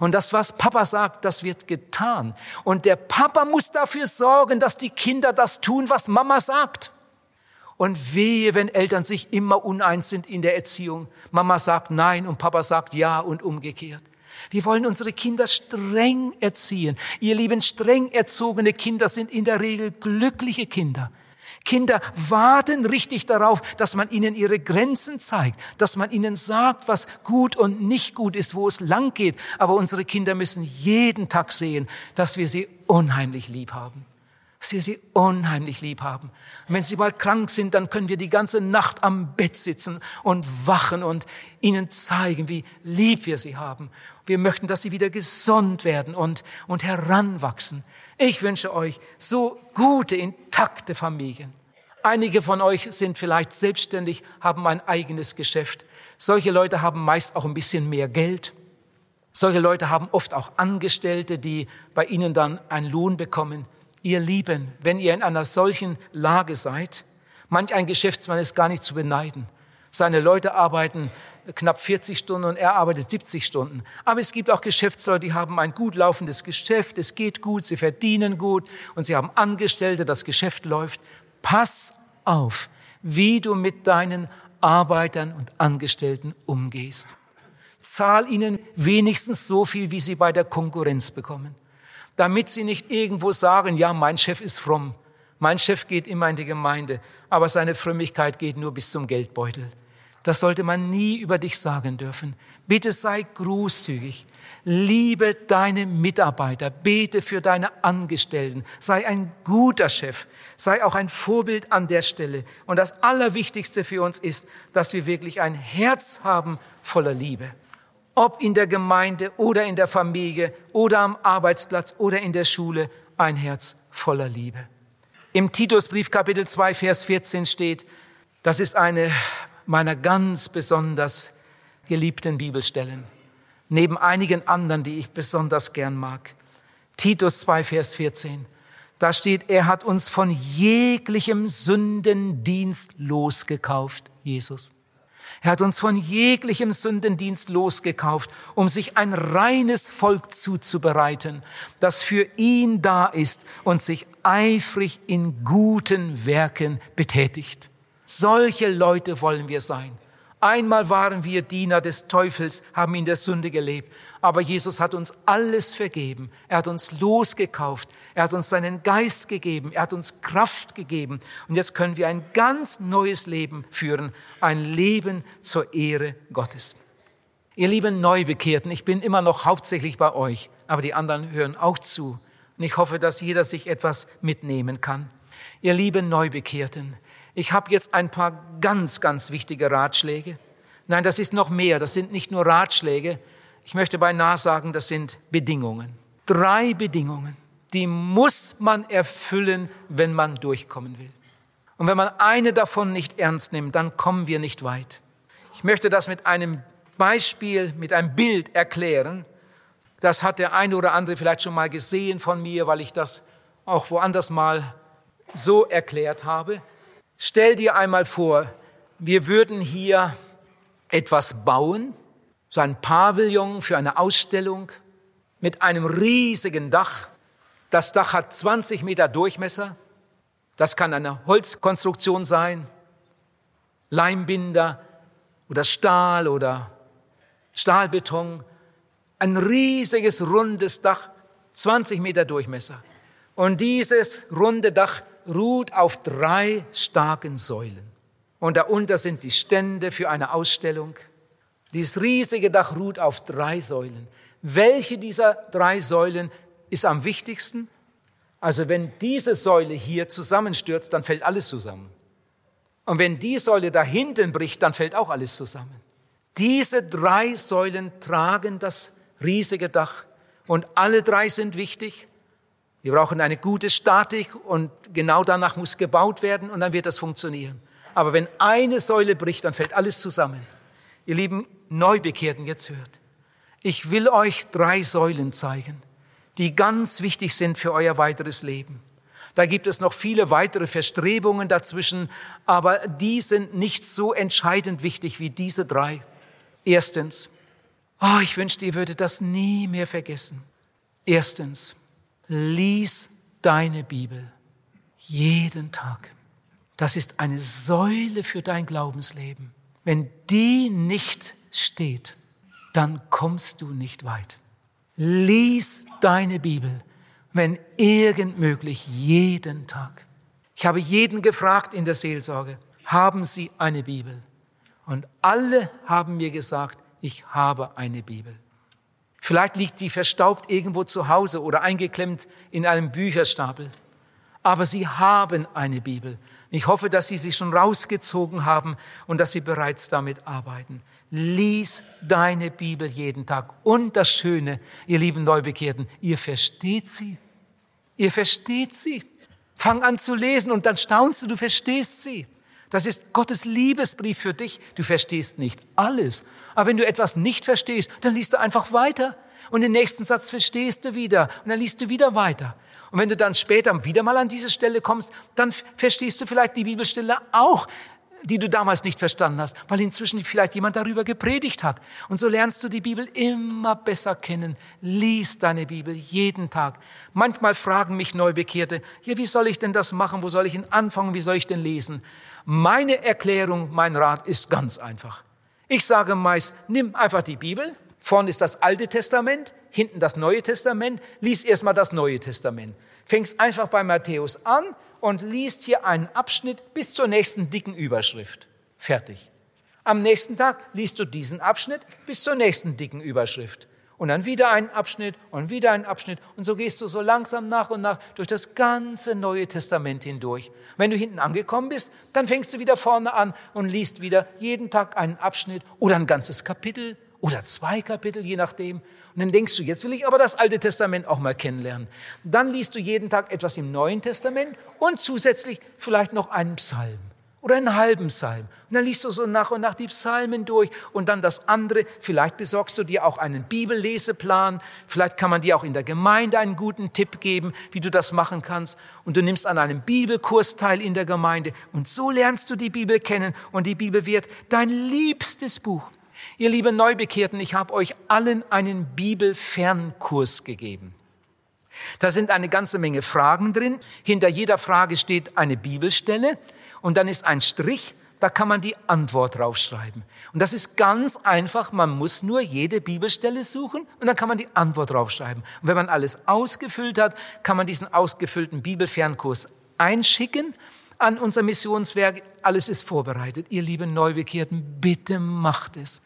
Und das, was Papa sagt, das wird getan. Und der Papa muss dafür sorgen, dass die Kinder das tun, was Mama sagt. Und wehe, wenn Eltern sich immer uneins sind in der Erziehung. Mama sagt nein und Papa sagt ja und umgekehrt. Wir wollen unsere Kinder streng erziehen. Ihr lieben, streng erzogene Kinder sind in der Regel glückliche Kinder. Kinder warten richtig darauf, dass man ihnen ihre Grenzen zeigt, dass man ihnen sagt, was gut und nicht gut ist, wo es lang geht. Aber unsere Kinder müssen jeden Tag sehen, dass wir sie unheimlich lieb haben. Dass wir sie unheimlich lieb haben. Und wenn sie mal krank sind, dann können wir die ganze Nacht am Bett sitzen und wachen und ihnen zeigen, wie lieb wir sie haben. Wir möchten, dass sie wieder gesund werden und, und heranwachsen. Ich wünsche euch so gute, intakte Familien. Einige von euch sind vielleicht selbstständig, haben ein eigenes Geschäft. Solche Leute haben meist auch ein bisschen mehr Geld. Solche Leute haben oft auch Angestellte, die bei ihnen dann einen Lohn bekommen. Ihr Lieben, wenn ihr in einer solchen Lage seid, manch ein Geschäftsmann ist gar nicht zu beneiden. Seine Leute arbeiten knapp 40 Stunden und er arbeitet 70 Stunden. Aber es gibt auch Geschäftsleute, die haben ein gut laufendes Geschäft, es geht gut, sie verdienen gut und sie haben Angestellte, das Geschäft läuft. Pass auf, wie du mit deinen Arbeitern und Angestellten umgehst. Zahl ihnen wenigstens so viel, wie sie bei der Konkurrenz bekommen, damit sie nicht irgendwo sagen, ja, mein Chef ist fromm, mein Chef geht immer in die Gemeinde, aber seine Frömmigkeit geht nur bis zum Geldbeutel. Das sollte man nie über dich sagen dürfen. Bitte sei großzügig. Liebe deine Mitarbeiter, bete für deine Angestellten, sei ein guter Chef, sei auch ein Vorbild an der Stelle. Und das Allerwichtigste für uns ist, dass wir wirklich ein Herz haben voller Liebe. Ob in der Gemeinde oder in der Familie oder am Arbeitsplatz oder in der Schule, ein Herz voller Liebe. Im Titusbrief Kapitel 2, Vers 14 steht, das ist eine meiner ganz besonders geliebten Bibelstellen. Neben einigen anderen, die ich besonders gern mag. Titus 2, Vers 14. Da steht, er hat uns von jeglichem Sündendienst losgekauft, Jesus. Er hat uns von jeglichem Sündendienst losgekauft, um sich ein reines Volk zuzubereiten, das für ihn da ist und sich eifrig in guten Werken betätigt. Solche Leute wollen wir sein. Einmal waren wir Diener des Teufels, haben in der Sünde gelebt. Aber Jesus hat uns alles vergeben. Er hat uns losgekauft. Er hat uns seinen Geist gegeben. Er hat uns Kraft gegeben. Und jetzt können wir ein ganz neues Leben führen. Ein Leben zur Ehre Gottes. Ihr lieben Neubekehrten, ich bin immer noch hauptsächlich bei euch, aber die anderen hören auch zu. Und ich hoffe, dass jeder sich etwas mitnehmen kann. Ihr lieben Neubekehrten, ich habe jetzt ein paar ganz, ganz wichtige Ratschläge. Nein, das ist noch mehr. Das sind nicht nur Ratschläge. Ich möchte beinahe sagen, das sind Bedingungen. Drei Bedingungen, die muss man erfüllen, wenn man durchkommen will. Und wenn man eine davon nicht ernst nimmt, dann kommen wir nicht weit. Ich möchte das mit einem Beispiel, mit einem Bild erklären. Das hat der eine oder andere vielleicht schon mal gesehen von mir, weil ich das auch woanders mal so erklärt habe. Stell dir einmal vor, wir würden hier etwas bauen, so ein Pavillon für eine Ausstellung mit einem riesigen Dach. Das Dach hat 20 Meter Durchmesser. Das kann eine Holzkonstruktion sein, Leimbinder oder Stahl oder Stahlbeton. Ein riesiges rundes Dach, 20 Meter Durchmesser. Und dieses runde Dach ruht auf drei starken Säulen. Und darunter sind die Stände für eine Ausstellung. Dieses riesige Dach ruht auf drei Säulen. Welche dieser drei Säulen ist am wichtigsten? Also wenn diese Säule hier zusammenstürzt, dann fällt alles zusammen. Und wenn die Säule da hinten bricht, dann fällt auch alles zusammen. Diese drei Säulen tragen das riesige Dach und alle drei sind wichtig. Wir brauchen eine gute Statik und genau danach muss gebaut werden und dann wird das funktionieren. Aber wenn eine Säule bricht, dann fällt alles zusammen. Ihr lieben Neubekehrten, jetzt hört. Ich will euch drei Säulen zeigen, die ganz wichtig sind für euer weiteres Leben. Da gibt es noch viele weitere Verstrebungen dazwischen, aber die sind nicht so entscheidend wichtig wie diese drei. Erstens, oh, ich wünschte, ihr würdet das nie mehr vergessen. Erstens, lies deine Bibel jeden Tag. Das ist eine Säule für dein Glaubensleben. Wenn die nicht steht, dann kommst du nicht weit. Lies deine Bibel, wenn irgend möglich, jeden Tag. Ich habe jeden gefragt in der Seelsorge, haben Sie eine Bibel? Und alle haben mir gesagt, ich habe eine Bibel. Vielleicht liegt sie verstaubt irgendwo zu Hause oder eingeklemmt in einem Bücherstapel. Aber sie haben eine Bibel. Ich hoffe, dass Sie sie schon rausgezogen haben und dass Sie bereits damit arbeiten. Lies deine Bibel jeden Tag. Und das Schöne, ihr lieben Neubekehrten, ihr versteht sie. Ihr versteht sie. Fang an zu lesen und dann staunst du, du verstehst sie. Das ist Gottes Liebesbrief für dich. Du verstehst nicht alles. Aber wenn du etwas nicht verstehst, dann liest du einfach weiter. Und den nächsten Satz verstehst du wieder. Und dann liest du wieder weiter. Und wenn du dann später wieder mal an diese Stelle kommst, dann verstehst du vielleicht die Bibelstelle auch, die du damals nicht verstanden hast, weil inzwischen vielleicht jemand darüber gepredigt hat. Und so lernst du die Bibel immer besser kennen. Lies deine Bibel jeden Tag. Manchmal fragen mich Neubekehrte, ja, wie soll ich denn das machen? Wo soll ich denn anfangen? Wie soll ich denn lesen? Meine Erklärung, mein Rat ist ganz einfach. Ich sage meist, nimm einfach die Bibel. Vorne ist das Alte Testament, hinten das Neue Testament. Lies erstmal das Neue Testament. Fängst einfach bei Matthäus an und liest hier einen Abschnitt bis zur nächsten dicken Überschrift. Fertig. Am nächsten Tag liest du diesen Abschnitt bis zur nächsten dicken Überschrift und dann wieder einen Abschnitt und wieder einen Abschnitt. Und so gehst du so langsam nach und nach durch das ganze Neue Testament hindurch. Wenn du hinten angekommen bist, dann fängst du wieder vorne an und liest wieder jeden Tag einen Abschnitt oder ein ganzes Kapitel oder zwei Kapitel, je nachdem. Und dann denkst du, jetzt will ich aber das Alte Testament auch mal kennenlernen. Dann liest du jeden Tag etwas im Neuen Testament und zusätzlich vielleicht noch einen Psalm oder einen halben Psalm. Und dann liest du so nach und nach die Psalmen durch und dann das andere. Vielleicht besorgst du dir auch einen Bibelleseplan. Vielleicht kann man dir auch in der Gemeinde einen guten Tipp geben, wie du das machen kannst. Und du nimmst an einem Bibelkurs teil in der Gemeinde. Und so lernst du die Bibel kennen und die Bibel wird dein liebstes Buch. Ihr lieben Neubekehrten, ich habe euch allen einen Bibelfernkurs gegeben. Da sind eine ganze Menge Fragen drin. Hinter jeder Frage steht eine Bibelstelle und dann ist ein Strich, da kann man die Antwort draufschreiben. Und das ist ganz einfach, man muss nur jede Bibelstelle suchen und dann kann man die Antwort draufschreiben. Und wenn man alles ausgefüllt hat, kann man diesen ausgefüllten Bibelfernkurs einschicken an unser Missionswerk. Alles ist vorbereitet. Ihr lieben Neubekehrten, bitte macht es.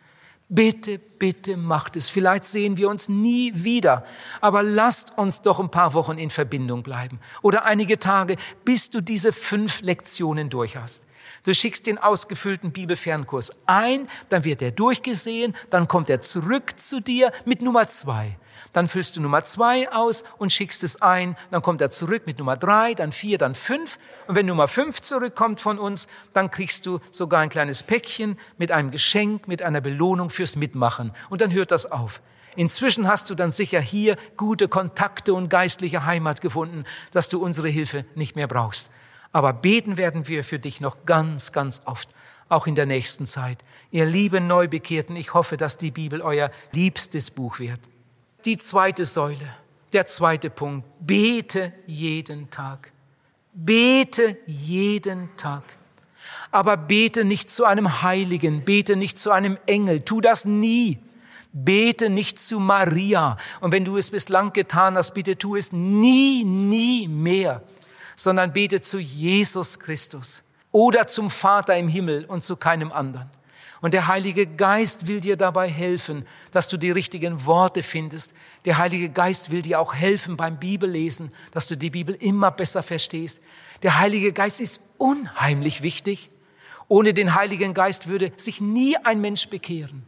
Bitte, bitte macht es. Vielleicht sehen wir uns nie wieder, aber lasst uns doch ein paar Wochen in Verbindung bleiben oder einige Tage, bis du diese fünf Lektionen durch hast. Du schickst den ausgefüllten Bibelfernkurs ein, dann wird er durchgesehen, dann kommt er zurück zu dir mit Nummer zwei. Dann füllst du Nummer zwei aus und schickst es ein. Dann kommt er zurück mit Nummer drei, dann vier, dann fünf. Und wenn Nummer fünf zurückkommt von uns, dann kriegst du sogar ein kleines Päckchen mit einem Geschenk, mit einer Belohnung fürs Mitmachen. Und dann hört das auf. Inzwischen hast du dann sicher hier gute Kontakte und geistliche Heimat gefunden, dass du unsere Hilfe nicht mehr brauchst. Aber beten werden wir für dich noch ganz, ganz oft, auch in der nächsten Zeit. Ihr lieben Neubekehrten, ich hoffe, dass die Bibel euer liebstes Buch wird die zweite Säule, der zweite Punkt. Bete jeden Tag. Bete jeden Tag. Aber bete nicht zu einem Heiligen, bete nicht zu einem Engel, tu das nie. Bete nicht zu Maria. Und wenn du es bislang getan hast, bitte tu es nie, nie mehr. sondern bete zu Jesus Christus oder zum Vater im Himmel und zu keinem anderen. Und der Heilige Geist will dir dabei helfen, dass du die richtigen Worte findest. Der Heilige Geist will dir auch helfen beim Bibellesen, dass du die Bibel immer besser verstehst. Der Heilige Geist ist unheimlich wichtig. Ohne den Heiligen Geist würde sich nie ein Mensch bekehren.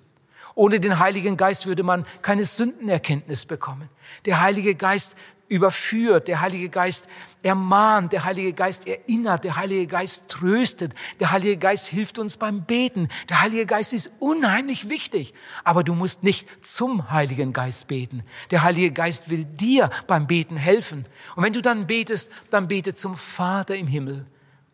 Ohne den Heiligen Geist würde man keine Sündenerkenntnis bekommen. Der Heilige Geist überführt, der Heilige Geist ermahnt, der Heilige Geist erinnert, der Heilige Geist tröstet, der Heilige Geist hilft uns beim Beten. Der Heilige Geist ist unheimlich wichtig, aber du musst nicht zum Heiligen Geist beten. Der Heilige Geist will dir beim Beten helfen. Und wenn du dann betest, dann bete zum Vater im Himmel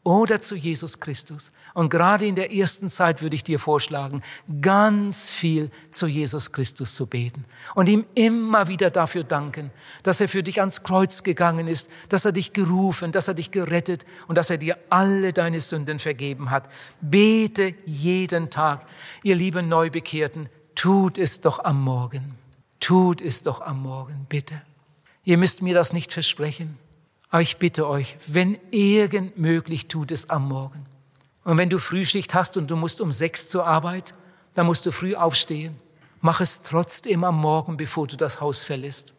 oder zu Jesus Christus. Und gerade in der ersten Zeit würde ich dir vorschlagen, ganz viel zu Jesus Christus zu beten und ihm immer wieder dafür danken, dass er für dich ans Kreuz gegangen ist, dass er dich gerufen, dass er dich gerettet und dass er dir alle deine Sünden vergeben hat. Bete jeden Tag. Ihr lieben Neubekehrten, tut es doch am Morgen. Tut es doch am Morgen, bitte. Ihr müsst mir das nicht versprechen. Aber ich bitte euch, wenn irgend möglich, tut es am Morgen. Und wenn du Frühschicht hast und du musst um sechs zur Arbeit, dann musst du früh aufstehen. Mach es trotzdem am Morgen, bevor du das Haus verlässt.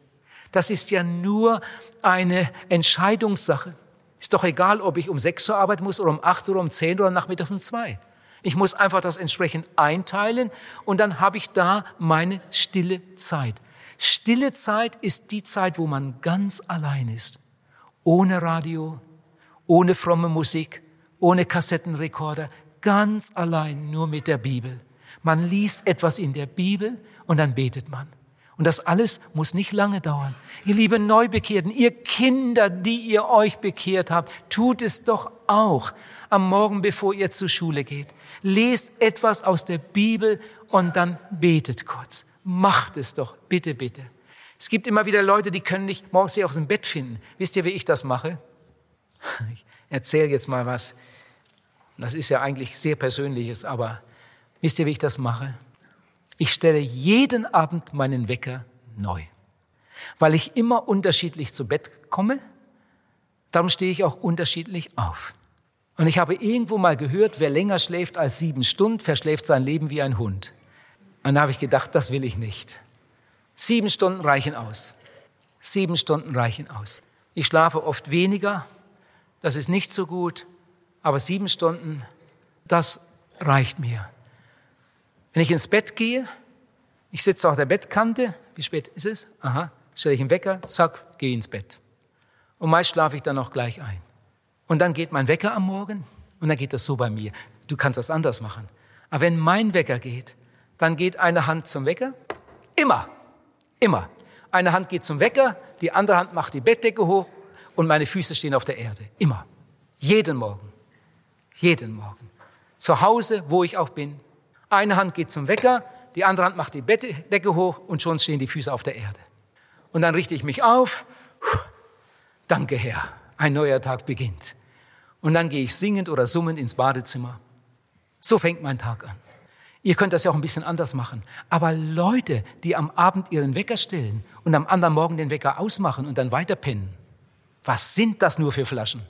Das ist ja nur eine Entscheidungssache. Ist doch egal, ob ich um sechs zur Arbeit muss oder um acht oder um zehn oder nachmittags um zwei. Ich muss einfach das entsprechend einteilen und dann habe ich da meine stille Zeit. Stille Zeit ist die Zeit, wo man ganz allein ist ohne Radio, ohne fromme Musik, ohne Kassettenrekorder, ganz allein nur mit der Bibel. Man liest etwas in der Bibel und dann betet man. Und das alles muss nicht lange dauern. Ihr lieben Neubekehrten, ihr Kinder, die ihr euch bekehrt habt, tut es doch auch am Morgen, bevor ihr zur Schule geht. Lest etwas aus der Bibel und dann betet kurz. Macht es doch, bitte, bitte. Es gibt immer wieder Leute, die können nicht morgens sich aus dem Bett finden. Wisst ihr, wie ich das mache? Ich erzähle jetzt mal was. Das ist ja eigentlich sehr Persönliches, aber wisst ihr, wie ich das mache? Ich stelle jeden Abend meinen Wecker neu, weil ich immer unterschiedlich zu Bett komme. Darum stehe ich auch unterschiedlich auf. Und ich habe irgendwo mal gehört, wer länger schläft als sieben Stunden, verschläft sein Leben wie ein Hund. Und da habe ich gedacht, das will ich nicht. Sieben Stunden reichen aus. Sieben Stunden reichen aus. Ich schlafe oft weniger, das ist nicht so gut, aber sieben Stunden, das reicht mir. Wenn ich ins Bett gehe, ich sitze auf der Bettkante, wie spät ist es? Aha, stelle ich einen Wecker, zack, gehe ins Bett. Und meist schlafe ich dann auch gleich ein. Und dann geht mein Wecker am Morgen und dann geht das so bei mir. Du kannst das anders machen. Aber wenn mein Wecker geht, dann geht eine Hand zum Wecker, immer. Immer. Eine Hand geht zum Wecker, die andere Hand macht die Bettdecke hoch und meine Füße stehen auf der Erde. Immer. Jeden Morgen. Jeden Morgen. Zu Hause, wo ich auch bin. Eine Hand geht zum Wecker, die andere Hand macht die Bettdecke hoch und schon stehen die Füße auf der Erde. Und dann richte ich mich auf. Danke, Herr. Ein neuer Tag beginnt. Und dann gehe ich singend oder summend ins Badezimmer. So fängt mein Tag an. Ihr könnt das ja auch ein bisschen anders machen. Aber Leute, die am Abend ihren Wecker stellen und am anderen Morgen den Wecker ausmachen und dann weiter pennen, was sind das nur für Flaschen?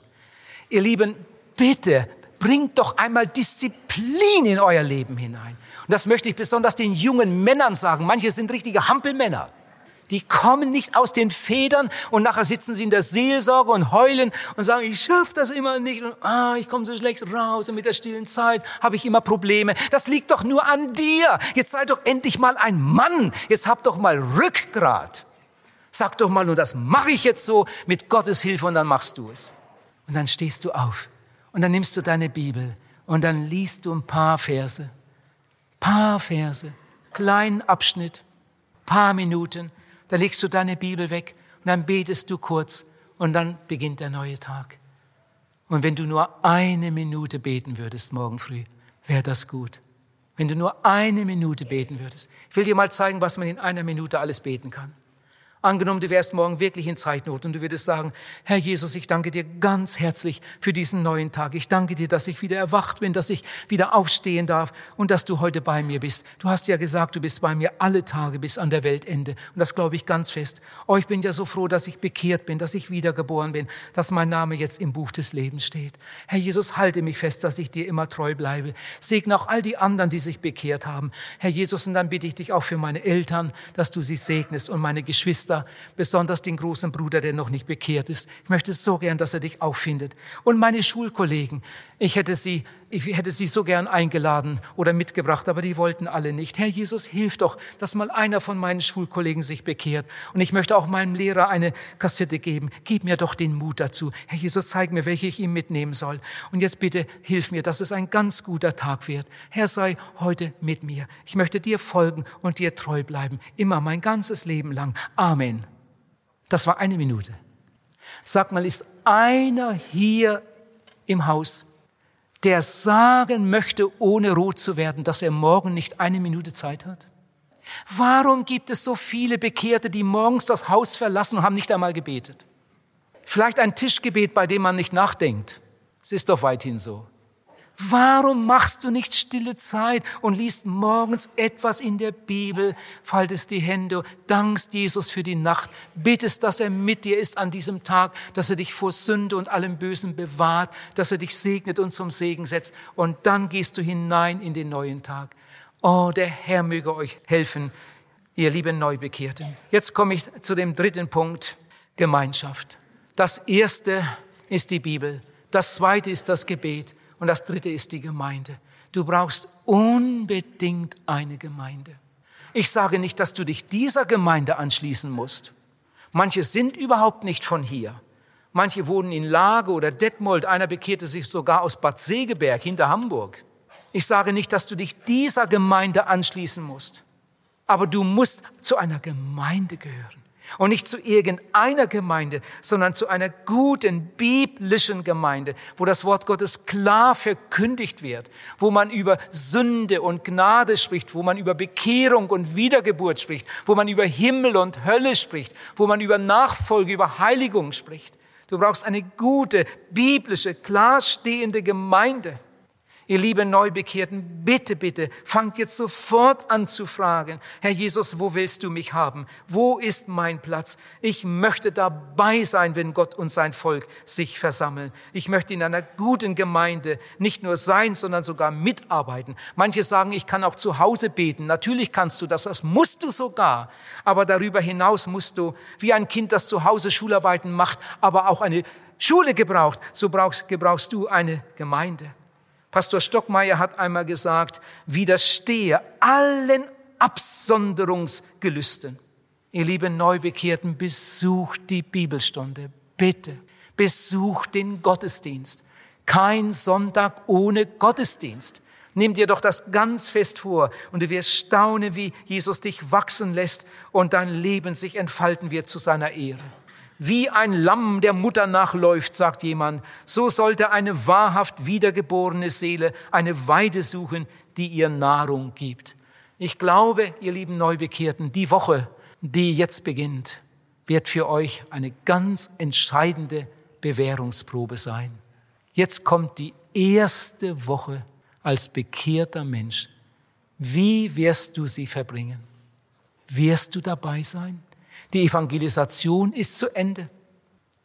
Ihr Lieben, bitte bringt doch einmal Disziplin in euer Leben hinein. Und das möchte ich besonders den jungen Männern sagen. Manche sind richtige Hampelmänner. Die kommen nicht aus den Federn und nachher sitzen sie in der Seelsorge und heulen und sagen, ich schaffe das immer nicht und ah, ich komme so schlecht raus und mit der stillen Zeit habe ich immer Probleme. Das liegt doch nur an dir. Jetzt sei doch endlich mal ein Mann. Jetzt hab doch mal Rückgrat. Sag doch mal nur, das mache ich jetzt so mit Gottes Hilfe und dann machst du es. Und dann stehst du auf und dann nimmst du deine Bibel und dann liest du ein paar Verse. Paar Verse, kleinen Abschnitt, paar Minuten da legst du deine Bibel weg und dann betest du kurz und dann beginnt der neue Tag. Und wenn du nur eine Minute beten würdest morgen früh, wäre das gut. Wenn du nur eine Minute beten würdest. Ich will dir mal zeigen, was man in einer Minute alles beten kann. Angenommen, du wärst morgen wirklich in Zeitnot und du würdest sagen, Herr Jesus, ich danke dir ganz herzlich für diesen neuen Tag. Ich danke dir, dass ich wieder erwacht bin, dass ich wieder aufstehen darf und dass du heute bei mir bist. Du hast ja gesagt, du bist bei mir alle Tage bis an der Weltende. Und das glaube ich ganz fest. Oh, ich bin ja so froh, dass ich bekehrt bin, dass ich wiedergeboren bin, dass mein Name jetzt im Buch des Lebens steht. Herr Jesus, halte mich fest, dass ich dir immer treu bleibe. Segne auch all die anderen, die sich bekehrt haben. Herr Jesus, und dann bitte ich dich auch für meine Eltern, dass du sie segnest und meine Geschwister, Geschwister, besonders den großen Bruder, der noch nicht bekehrt ist. Ich möchte so gern, dass er dich auffindet. Und meine Schulkollegen, ich hätte sie, ich hätte sie so gern eingeladen oder mitgebracht, aber die wollten alle nicht. Herr Jesus, hilf doch, dass mal einer von meinen Schulkollegen sich bekehrt. Und ich möchte auch meinem Lehrer eine Kassette geben. Gib mir doch den Mut dazu. Herr Jesus, zeig mir, welche ich ihm mitnehmen soll. Und jetzt bitte hilf mir, dass es ein ganz guter Tag wird. Herr, sei heute mit mir. Ich möchte dir folgen und dir treu bleiben. Immer mein ganzes Leben lang. Amen. Das war eine Minute. Sag mal, ist einer hier im Haus, der sagen möchte, ohne rot zu werden, dass er morgen nicht eine Minute Zeit hat? Warum gibt es so viele Bekehrte, die morgens das Haus verlassen und haben nicht einmal gebetet? Vielleicht ein Tischgebet, bei dem man nicht nachdenkt. Es ist doch weithin so. Warum machst du nicht stille Zeit und liest morgens etwas in der Bibel, faltest die Hände, dankst Jesus für die Nacht, bittest, dass er mit dir ist an diesem Tag, dass er dich vor Sünde und allem Bösen bewahrt, dass er dich segnet und zum Segen setzt und dann gehst du hinein in den neuen Tag. Oh, der Herr möge euch helfen, ihr lieben Neubekehrten. Jetzt komme ich zu dem dritten Punkt, Gemeinschaft. Das erste ist die Bibel, das zweite ist das Gebet und das dritte ist die Gemeinde. Du brauchst unbedingt eine Gemeinde. Ich sage nicht, dass du dich dieser Gemeinde anschließen musst. Manche sind überhaupt nicht von hier. Manche wohnen in Lage oder Detmold. Einer bekehrte sich sogar aus Bad Segeberg hinter Hamburg. Ich sage nicht, dass du dich dieser Gemeinde anschließen musst. Aber du musst zu einer Gemeinde gehören. Und nicht zu irgendeiner Gemeinde, sondern zu einer guten biblischen Gemeinde, wo das Wort Gottes klar verkündigt wird, wo man über Sünde und Gnade spricht, wo man über Bekehrung und Wiedergeburt spricht, wo man über Himmel und Hölle spricht, wo man über Nachfolge, über Heiligung spricht. Du brauchst eine gute, biblische, klarstehende Gemeinde. Ihr lieben Neubekehrten, bitte, bitte, fangt jetzt sofort an zu fragen, Herr Jesus, wo willst du mich haben? Wo ist mein Platz? Ich möchte dabei sein, wenn Gott und sein Volk sich versammeln. Ich möchte in einer guten Gemeinde nicht nur sein, sondern sogar mitarbeiten. Manche sagen, ich kann auch zu Hause beten. Natürlich kannst du das, das musst du sogar. Aber darüber hinaus musst du, wie ein Kind, das zu Hause Schularbeiten macht, aber auch eine Schule gebraucht, so brauchst, gebrauchst du eine Gemeinde. Pastor Stockmeier hat einmal gesagt, widerstehe allen Absonderungsgelüsten. Ihr lieben Neubekehrten, besucht die Bibelstunde, bitte. Besucht den Gottesdienst. Kein Sonntag ohne Gottesdienst. Nimm dir doch das ganz fest vor und du wirst staunen, wie Jesus dich wachsen lässt und dein Leben sich entfalten wird zu seiner Ehre. Wie ein Lamm der Mutter nachläuft, sagt jemand, so sollte eine wahrhaft wiedergeborene Seele eine Weide suchen, die ihr Nahrung gibt. Ich glaube, ihr lieben Neubekehrten, die Woche, die jetzt beginnt, wird für euch eine ganz entscheidende Bewährungsprobe sein. Jetzt kommt die erste Woche als bekehrter Mensch. Wie wirst du sie verbringen? Wirst du dabei sein? Die Evangelisation ist zu Ende.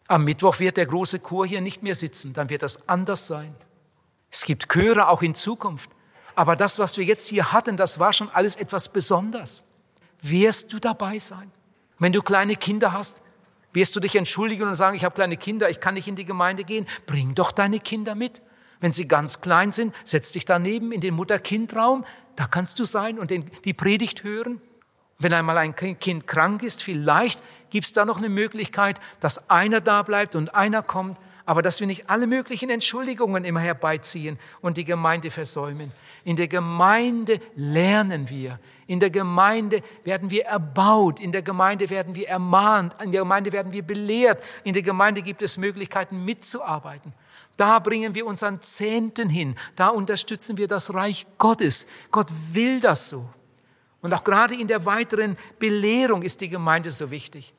Am Mittwoch wird der große Chor hier nicht mehr sitzen, dann wird das anders sein. Es gibt Chöre auch in Zukunft. Aber das, was wir jetzt hier hatten, das war schon alles etwas Besonderes. Wirst du dabei sein? Wenn du kleine Kinder hast, wirst du dich entschuldigen und sagen, ich habe kleine Kinder, ich kann nicht in die Gemeinde gehen. Bring doch deine Kinder mit. Wenn sie ganz klein sind, setz dich daneben in den Mutter-Kind-Raum. Da kannst du sein und die Predigt hören. Wenn einmal ein Kind krank ist, vielleicht gibt es da noch eine Möglichkeit, dass einer da bleibt und einer kommt, aber dass wir nicht alle möglichen Entschuldigungen immer herbeiziehen und die Gemeinde versäumen. In der Gemeinde lernen wir. In der Gemeinde werden wir erbaut. In der Gemeinde werden wir ermahnt. In der Gemeinde werden wir belehrt. In der Gemeinde gibt es Möglichkeiten mitzuarbeiten. Da bringen wir unseren Zehnten hin. Da unterstützen wir das Reich Gottes. Gott will das so. Und auch gerade in der weiteren Belehrung ist die Gemeinde so wichtig.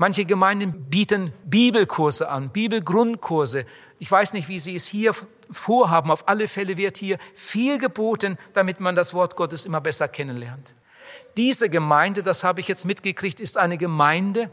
Manche Gemeinden bieten Bibelkurse an, Bibelgrundkurse. Ich weiß nicht, wie Sie es hier vorhaben. Auf alle Fälle wird hier viel geboten, damit man das Wort Gottes immer besser kennenlernt. Diese Gemeinde, das habe ich jetzt mitgekriegt, ist eine Gemeinde,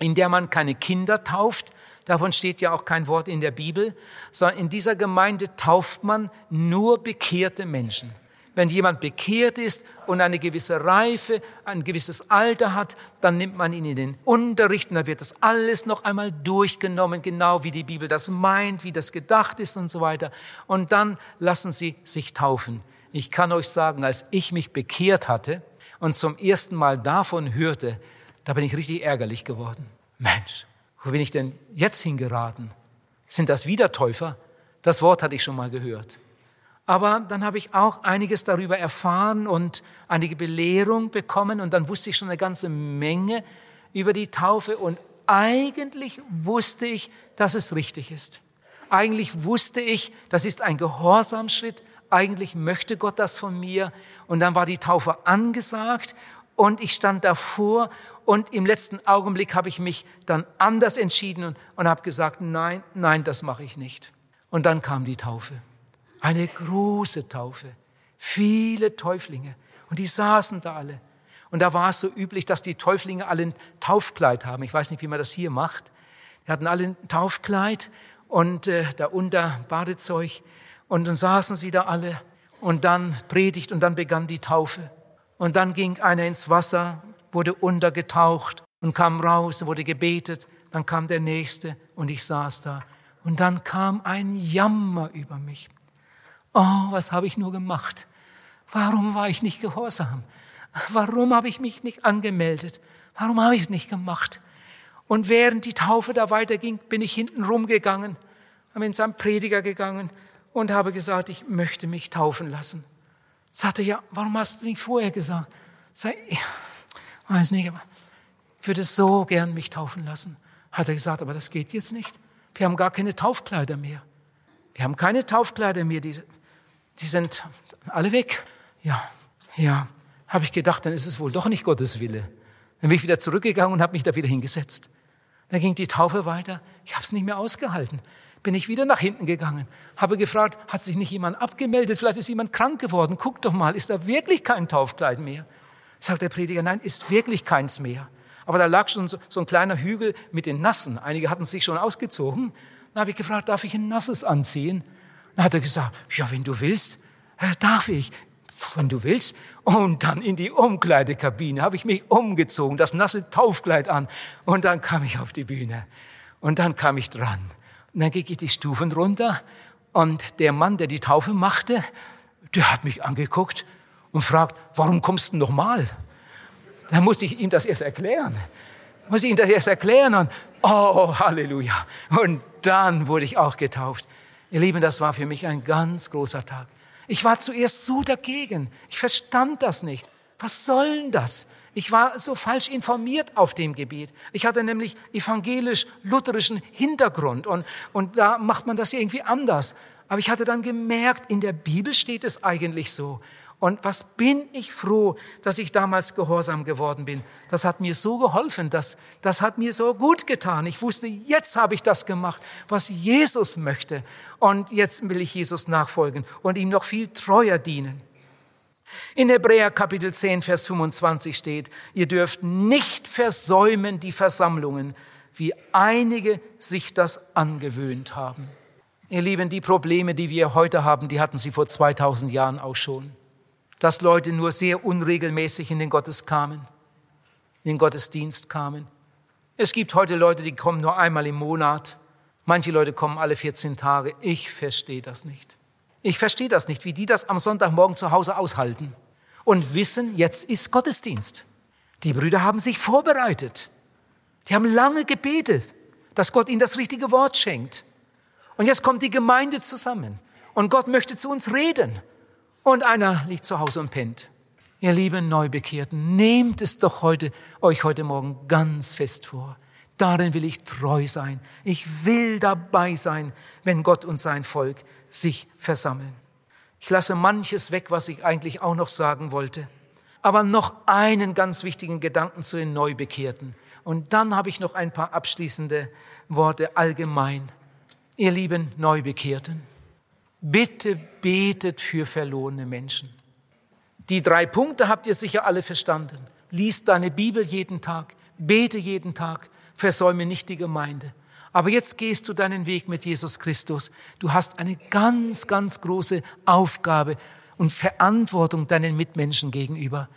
in der man keine Kinder tauft. Davon steht ja auch kein Wort in der Bibel, sondern in dieser Gemeinde tauft man nur bekehrte Menschen. Wenn jemand bekehrt ist und eine gewisse Reife, ein gewisses Alter hat, dann nimmt man ihn in den Unterricht und dann wird das alles noch einmal durchgenommen, genau wie die Bibel das meint, wie das gedacht ist und so weiter. Und dann lassen sie sich taufen. Ich kann euch sagen, als ich mich bekehrt hatte und zum ersten Mal davon hörte, da bin ich richtig ärgerlich geworden. Mensch, wo bin ich denn jetzt hingeraten? Sind das wieder Täufer? Das Wort hatte ich schon mal gehört. Aber dann habe ich auch einiges darüber erfahren und einige Belehrung bekommen und dann wusste ich schon eine ganze Menge über die Taufe und eigentlich wusste ich, dass es richtig ist. Eigentlich wusste ich, das ist ein Gehorsamschritt. Eigentlich möchte Gott das von mir. Und dann war die Taufe angesagt und ich stand davor und im letzten Augenblick habe ich mich dann anders entschieden und, und habe gesagt, nein, nein, das mache ich nicht. Und dann kam die Taufe. Eine große Taufe. Viele Täuflinge. Und die saßen da alle. Und da war es so üblich, dass die Täuflinge alle ein Taufkleid haben. Ich weiß nicht, wie man das hier macht. Die hatten alle ein Taufkleid und äh, darunter Badezeug. Und dann saßen sie da alle und dann predigt und dann begann die Taufe. Und dann ging einer ins Wasser, wurde untergetaucht und kam raus, wurde gebetet. Dann kam der Nächste und ich saß da. Und dann kam ein Jammer über mich. Oh, was habe ich nur gemacht? Warum war ich nicht gehorsam? Warum habe ich mich nicht angemeldet? Warum habe ich es nicht gemacht? Und während die Taufe da weiterging, bin ich hinten rumgegangen, bin in seinem Prediger gegangen und habe gesagt, ich möchte mich taufen lassen. Sagte, ja, warum hast du nicht vorher gesagt? Sag, ich weiß nicht, aber ich würde so gern mich taufen lassen. Hat er gesagt, aber das geht jetzt nicht. Wir haben gar keine Taufkleider mehr. Wir haben keine Taufkleider mehr. Die, die sind alle weg. Ja, ja. Habe ich gedacht, dann ist es wohl doch nicht Gottes Wille. Dann bin ich wieder zurückgegangen und habe mich da wieder hingesetzt. Dann ging die Taufe weiter. Ich habe es nicht mehr ausgehalten. Bin ich wieder nach hinten gegangen, habe gefragt, hat sich nicht jemand abgemeldet? Vielleicht ist jemand krank geworden. Guck doch mal, ist da wirklich kein Taufkleid mehr? Sagt der Prediger, nein, ist wirklich keins mehr. Aber da lag schon so, so ein kleiner Hügel mit den Nassen. Einige hatten sich schon ausgezogen. Dann habe ich gefragt, darf ich ein nasses anziehen? Dann hat er gesagt, ja, wenn du willst, äh, darf ich wenn du willst. Und dann in die Umkleidekabine habe ich mich umgezogen, das nasse Taufkleid an. Und dann kam ich auf die Bühne. Und dann kam ich dran. Und dann ging ich die Stufen runter. Und der Mann, der die Taufe machte, der hat mich angeguckt und fragt, warum kommst du noch mal? Dann musste ich ihm das erst erklären. Muss ich ihm das erst erklären und, oh, Halleluja. Und dann wurde ich auch getauft. Ihr Lieben, das war für mich ein ganz großer Tag. Ich war zuerst so dagegen. Ich verstand das nicht. Was soll denn das? Ich war so falsch informiert auf dem Gebiet. Ich hatte nämlich evangelisch-lutherischen Hintergrund und, und da macht man das irgendwie anders. Aber ich hatte dann gemerkt, in der Bibel steht es eigentlich so. Und was bin ich froh, dass ich damals gehorsam geworden bin. Das hat mir so geholfen, das, das hat mir so gut getan. Ich wusste, jetzt habe ich das gemacht, was Jesus möchte. Und jetzt will ich Jesus nachfolgen und ihm noch viel treuer dienen. In Hebräer Kapitel 10, Vers 25 steht, ihr dürft nicht versäumen die Versammlungen, wie einige sich das angewöhnt haben. Ihr Lieben, die Probleme, die wir heute haben, die hatten sie vor 2000 Jahren auch schon dass Leute nur sehr unregelmäßig in den Gottes kamen, in den Gottesdienst kamen. Es gibt heute Leute, die kommen nur einmal im Monat. Manche Leute kommen alle 14 Tage. Ich verstehe das nicht. Ich verstehe das nicht, wie die das am Sonntagmorgen zu Hause aushalten und wissen, jetzt ist Gottesdienst. Die Brüder haben sich vorbereitet. Die haben lange gebetet, dass Gott ihnen das richtige Wort schenkt. Und jetzt kommt die Gemeinde zusammen und Gott möchte zu uns reden und einer liegt zu Hause und pennt. Ihr lieben Neubekehrten, nehmt es doch heute, euch heute Morgen ganz fest vor. Darin will ich treu sein. Ich will dabei sein, wenn Gott und sein Volk sich versammeln. Ich lasse manches weg, was ich eigentlich auch noch sagen wollte. Aber noch einen ganz wichtigen Gedanken zu den Neubekehrten. Und dann habe ich noch ein paar abschließende Worte allgemein. Ihr lieben Neubekehrten, bitte betet für verlorene Menschen. Die drei Punkte habt ihr sicher alle verstanden. Lies deine Bibel jeden Tag, bete jeden Tag, versäume nicht die Gemeinde. Aber jetzt gehst du deinen Weg mit Jesus Christus. Du hast eine ganz, ganz große Aufgabe und Verantwortung deinen Mitmenschen gegenüber.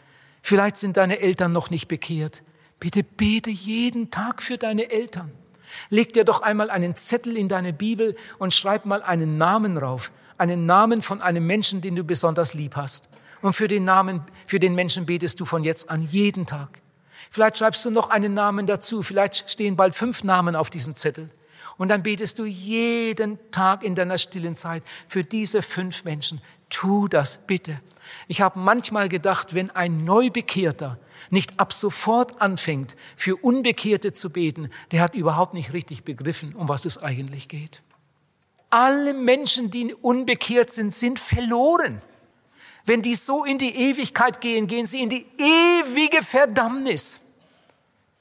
Vielleicht sind deine Eltern noch nicht bekehrt. Bitte bete jeden Tag für deine Eltern. Leg dir doch einmal einen Zettel in deine Bibel und schreib mal einen Namen rauf. Einen Namen von einem Menschen, den du besonders lieb hast. Und für den Namen, für den Menschen betest du von jetzt an jeden Tag. Vielleicht schreibst du noch einen Namen dazu. Vielleicht stehen bald fünf Namen auf diesem Zettel. Und dann betest du jeden Tag in deiner stillen Zeit für diese fünf Menschen. Tu das bitte. Ich habe manchmal gedacht, wenn ein Neubekehrter nicht ab sofort anfängt, für Unbekehrte zu beten, der hat überhaupt nicht richtig begriffen, um was es eigentlich geht. Alle Menschen, die unbekehrt sind, sind verloren. Wenn die so in die Ewigkeit gehen, gehen sie in die ewige Verdammnis.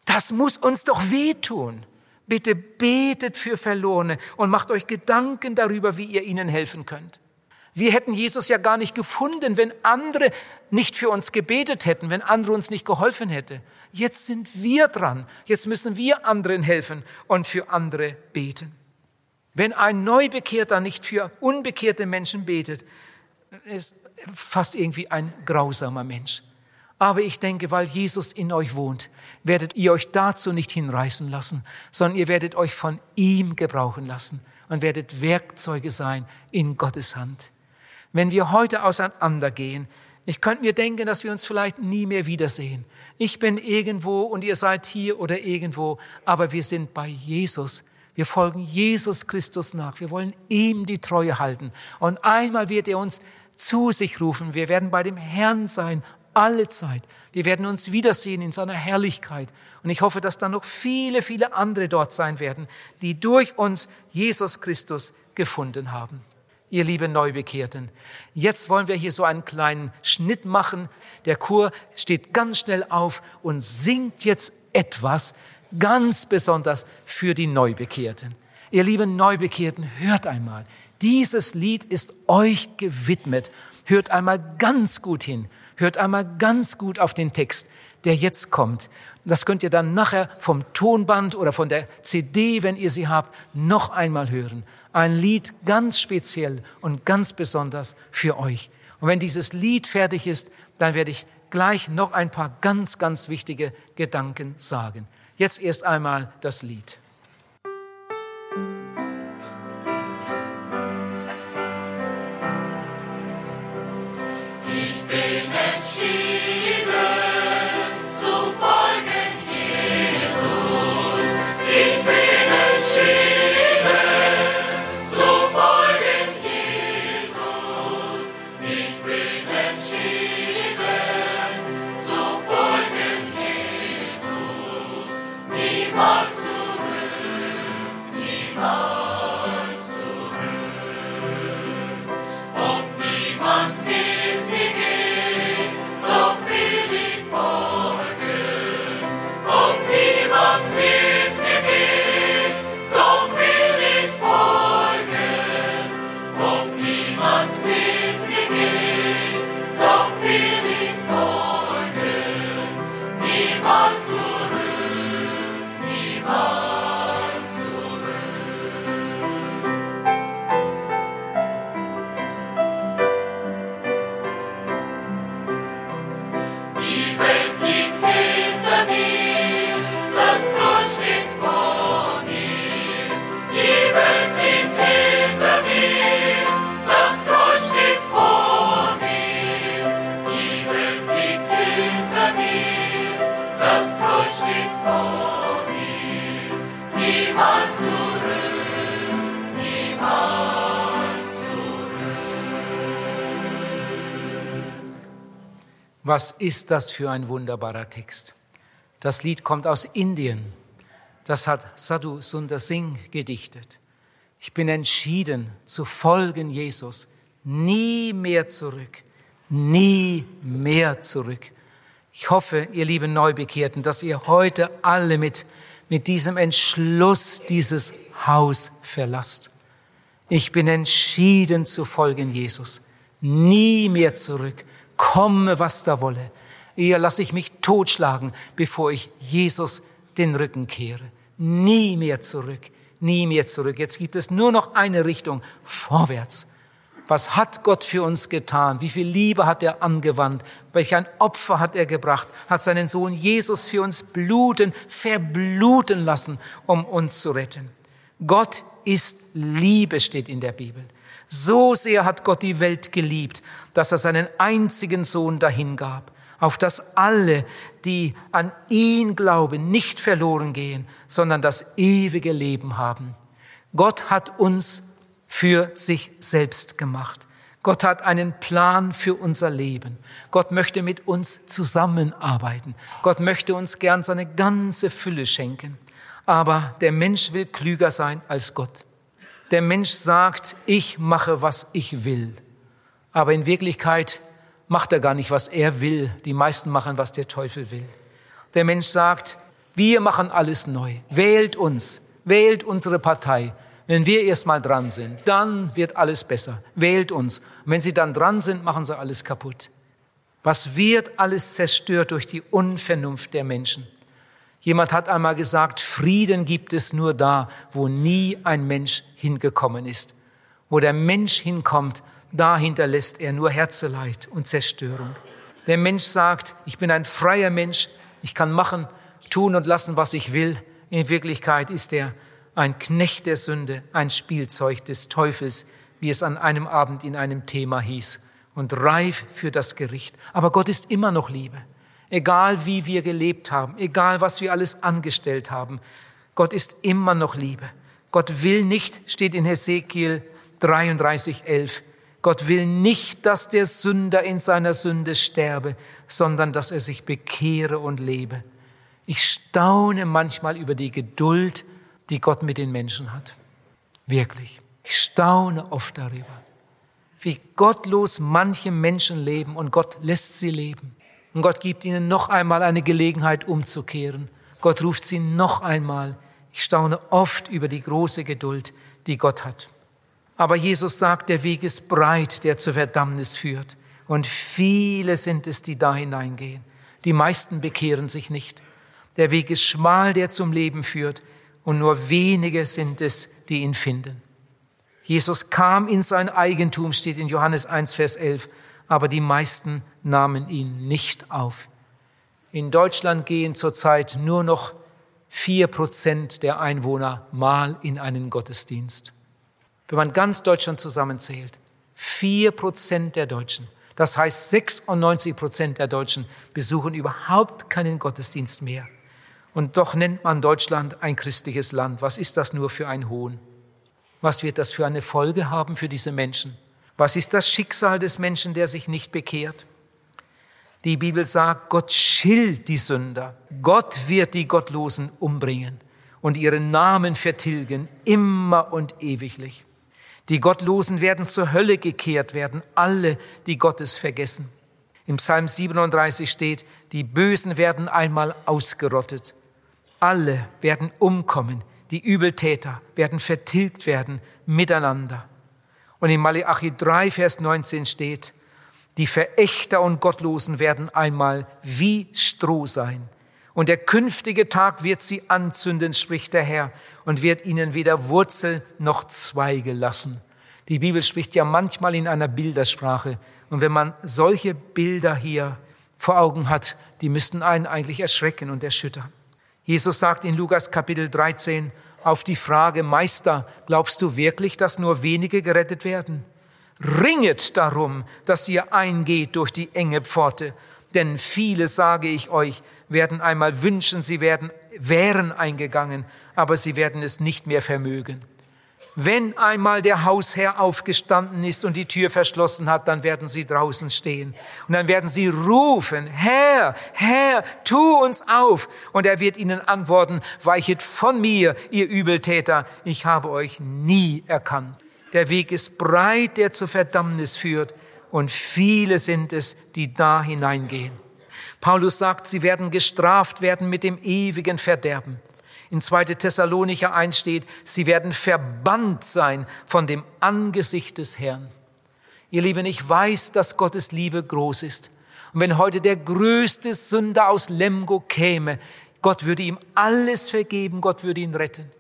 Das muss uns doch wehtun. Bitte betet für Verlorene und macht euch Gedanken darüber, wie ihr ihnen helfen könnt. Wir hätten Jesus ja gar nicht gefunden, wenn andere nicht für uns gebetet hätten, wenn andere uns nicht geholfen hätten. Jetzt sind wir dran. Jetzt müssen wir anderen helfen und für andere beten. Wenn ein Neubekehrter nicht für unbekehrte Menschen betet, ist fast irgendwie ein grausamer Mensch. Aber ich denke, weil Jesus in euch wohnt, werdet ihr euch dazu nicht hinreißen lassen, sondern ihr werdet euch von ihm gebrauchen lassen und werdet Werkzeuge sein in Gottes Hand. Wenn wir heute auseinandergehen, ich könnte mir denken, dass wir uns vielleicht nie mehr wiedersehen. Ich bin irgendwo und ihr seid hier oder irgendwo, aber wir sind bei Jesus. Wir folgen Jesus Christus nach. Wir wollen ihm die Treue halten. Und einmal wird er uns zu sich rufen. Wir werden bei dem Herrn sein, alle Zeit. Wir werden uns wiedersehen in seiner Herrlichkeit. Und ich hoffe, dass da noch viele, viele andere dort sein werden, die durch uns Jesus Christus gefunden haben. Ihr lieben Neubekehrten, jetzt wollen wir hier so einen kleinen Schnitt machen. Der Chor steht ganz schnell auf und singt jetzt etwas ganz besonders für die Neubekehrten. Ihr lieben Neubekehrten, hört einmal. Dieses Lied ist euch gewidmet. Hört einmal ganz gut hin. Hört einmal ganz gut auf den Text, der jetzt kommt. Das könnt ihr dann nachher vom Tonband oder von der CD, wenn ihr sie habt, noch einmal hören. Ein Lied ganz speziell und ganz besonders für euch. Und wenn dieses Lied fertig ist, dann werde ich gleich noch ein paar ganz, ganz wichtige Gedanken sagen. Jetzt erst einmal das Lied. she Was ist das für ein wunderbarer Text? Das Lied kommt aus Indien. Das hat Sadhu Sundar Singh gedichtet. Ich bin entschieden zu folgen Jesus. Nie mehr zurück. Nie mehr zurück. Ich hoffe, ihr lieben Neubekehrten, dass ihr heute alle mit, mit diesem Entschluss dieses Haus verlasst. Ich bin entschieden zu folgen Jesus. Nie mehr zurück. Komme, was da wolle. Eher lasse ich mich totschlagen, bevor ich Jesus den Rücken kehre. Nie mehr zurück. Nie mehr zurück. Jetzt gibt es nur noch eine Richtung. Vorwärts. Was hat Gott für uns getan? Wie viel Liebe hat er angewandt? Welch ein Opfer hat er gebracht? Hat seinen Sohn Jesus für uns bluten, verbluten lassen, um uns zu retten. Gott ist Liebe, steht in der Bibel. So sehr hat Gott die Welt geliebt, dass er seinen einzigen Sohn dahingab, auf dass alle, die an ihn glauben, nicht verloren gehen, sondern das ewige Leben haben. Gott hat uns für sich selbst gemacht. Gott hat einen Plan für unser Leben. Gott möchte mit uns zusammenarbeiten. Gott möchte uns gern seine ganze Fülle schenken. Aber der Mensch will klüger sein als Gott. Der Mensch sagt, ich mache, was ich will. Aber in Wirklichkeit macht er gar nicht, was er will. Die meisten machen, was der Teufel will. Der Mensch sagt, wir machen alles neu. Wählt uns, wählt unsere Partei, wenn wir erstmal dran sind, dann wird alles besser. Wählt uns. Und wenn Sie dann dran sind, machen Sie alles kaputt. Was wird alles zerstört durch die Unvernunft der Menschen? Jemand hat einmal gesagt, Frieden gibt es nur da, wo nie ein Mensch hingekommen ist. Wo der Mensch hinkommt, da hinterlässt er nur Herzeleid und Zerstörung. Der Mensch sagt, ich bin ein freier Mensch, ich kann machen, tun und lassen, was ich will. In Wirklichkeit ist er ein Knecht der Sünde, ein Spielzeug des Teufels, wie es an einem Abend in einem Thema hieß, und reif für das Gericht. Aber Gott ist immer noch Liebe. Egal wie wir gelebt haben, egal was wir alles angestellt haben, Gott ist immer noch Liebe. Gott will nicht, steht in Hesekiel 33, 11, Gott will nicht, dass der Sünder in seiner Sünde sterbe, sondern dass er sich bekehre und lebe. Ich staune manchmal über die Geduld die Gott mit den Menschen hat. Wirklich. Ich staune oft darüber, wie gottlos manche Menschen leben und Gott lässt sie leben. Und Gott gibt ihnen noch einmal eine Gelegenheit umzukehren. Gott ruft sie noch einmal. Ich staune oft über die große Geduld, die Gott hat. Aber Jesus sagt, der Weg ist breit, der zur Verdammnis führt. Und viele sind es, die da hineingehen. Die meisten bekehren sich nicht. Der Weg ist schmal, der zum Leben führt und nur wenige sind es, die ihn finden. Jesus kam in sein Eigentum, steht in Johannes 1, Vers 11, aber die meisten nahmen ihn nicht auf. In Deutschland gehen zurzeit nur noch vier Prozent der Einwohner mal in einen Gottesdienst. Wenn man ganz Deutschland zusammenzählt, vier Prozent der Deutschen, das heißt 96 Prozent der Deutschen besuchen überhaupt keinen Gottesdienst mehr. Und doch nennt man Deutschland ein christliches Land. Was ist das nur für ein Hohn? Was wird das für eine Folge haben für diese Menschen? Was ist das Schicksal des Menschen, der sich nicht bekehrt? Die Bibel sagt, Gott schilt die Sünder. Gott wird die Gottlosen umbringen und ihren Namen vertilgen, immer und ewiglich. Die Gottlosen werden zur Hölle gekehrt werden, alle, die Gottes vergessen. Im Psalm 37 steht, die Bösen werden einmal ausgerottet alle werden umkommen, die Übeltäter werden vertilgt werden miteinander. Und in Malachi 3, Vers 19 steht, die Verächter und Gottlosen werden einmal wie Stroh sein. Und der künftige Tag wird sie anzünden, spricht der Herr, und wird ihnen weder Wurzel noch Zweige lassen. Die Bibel spricht ja manchmal in einer Bildersprache. Und wenn man solche Bilder hier vor Augen hat, die müssten einen eigentlich erschrecken und erschüttern. Jesus sagt in Lukas Kapitel 13 auf die Frage, Meister, glaubst du wirklich, dass nur wenige gerettet werden? Ringet darum, dass ihr eingeht durch die enge Pforte, denn viele, sage ich euch, werden einmal wünschen, sie werden, wären eingegangen, aber sie werden es nicht mehr vermögen. Wenn einmal der Hausherr aufgestanden ist und die Tür verschlossen hat, dann werden sie draußen stehen. Und dann werden sie rufen, Herr, Herr, tu uns auf. Und er wird ihnen antworten, weichet von mir, ihr Übeltäter, ich habe euch nie erkannt. Der Weg ist breit, der zur Verdammnis führt, und viele sind es, die da hineingehen. Paulus sagt, sie werden gestraft werden mit dem ewigen Verderben. In 2. Thessalonicher 1 steht, sie werden verbannt sein von dem Angesicht des Herrn. Ihr Lieben, ich weiß, dass Gottes Liebe groß ist. Und wenn heute der größte Sünder aus Lemgo käme, Gott würde ihm alles vergeben, Gott würde ihn retten.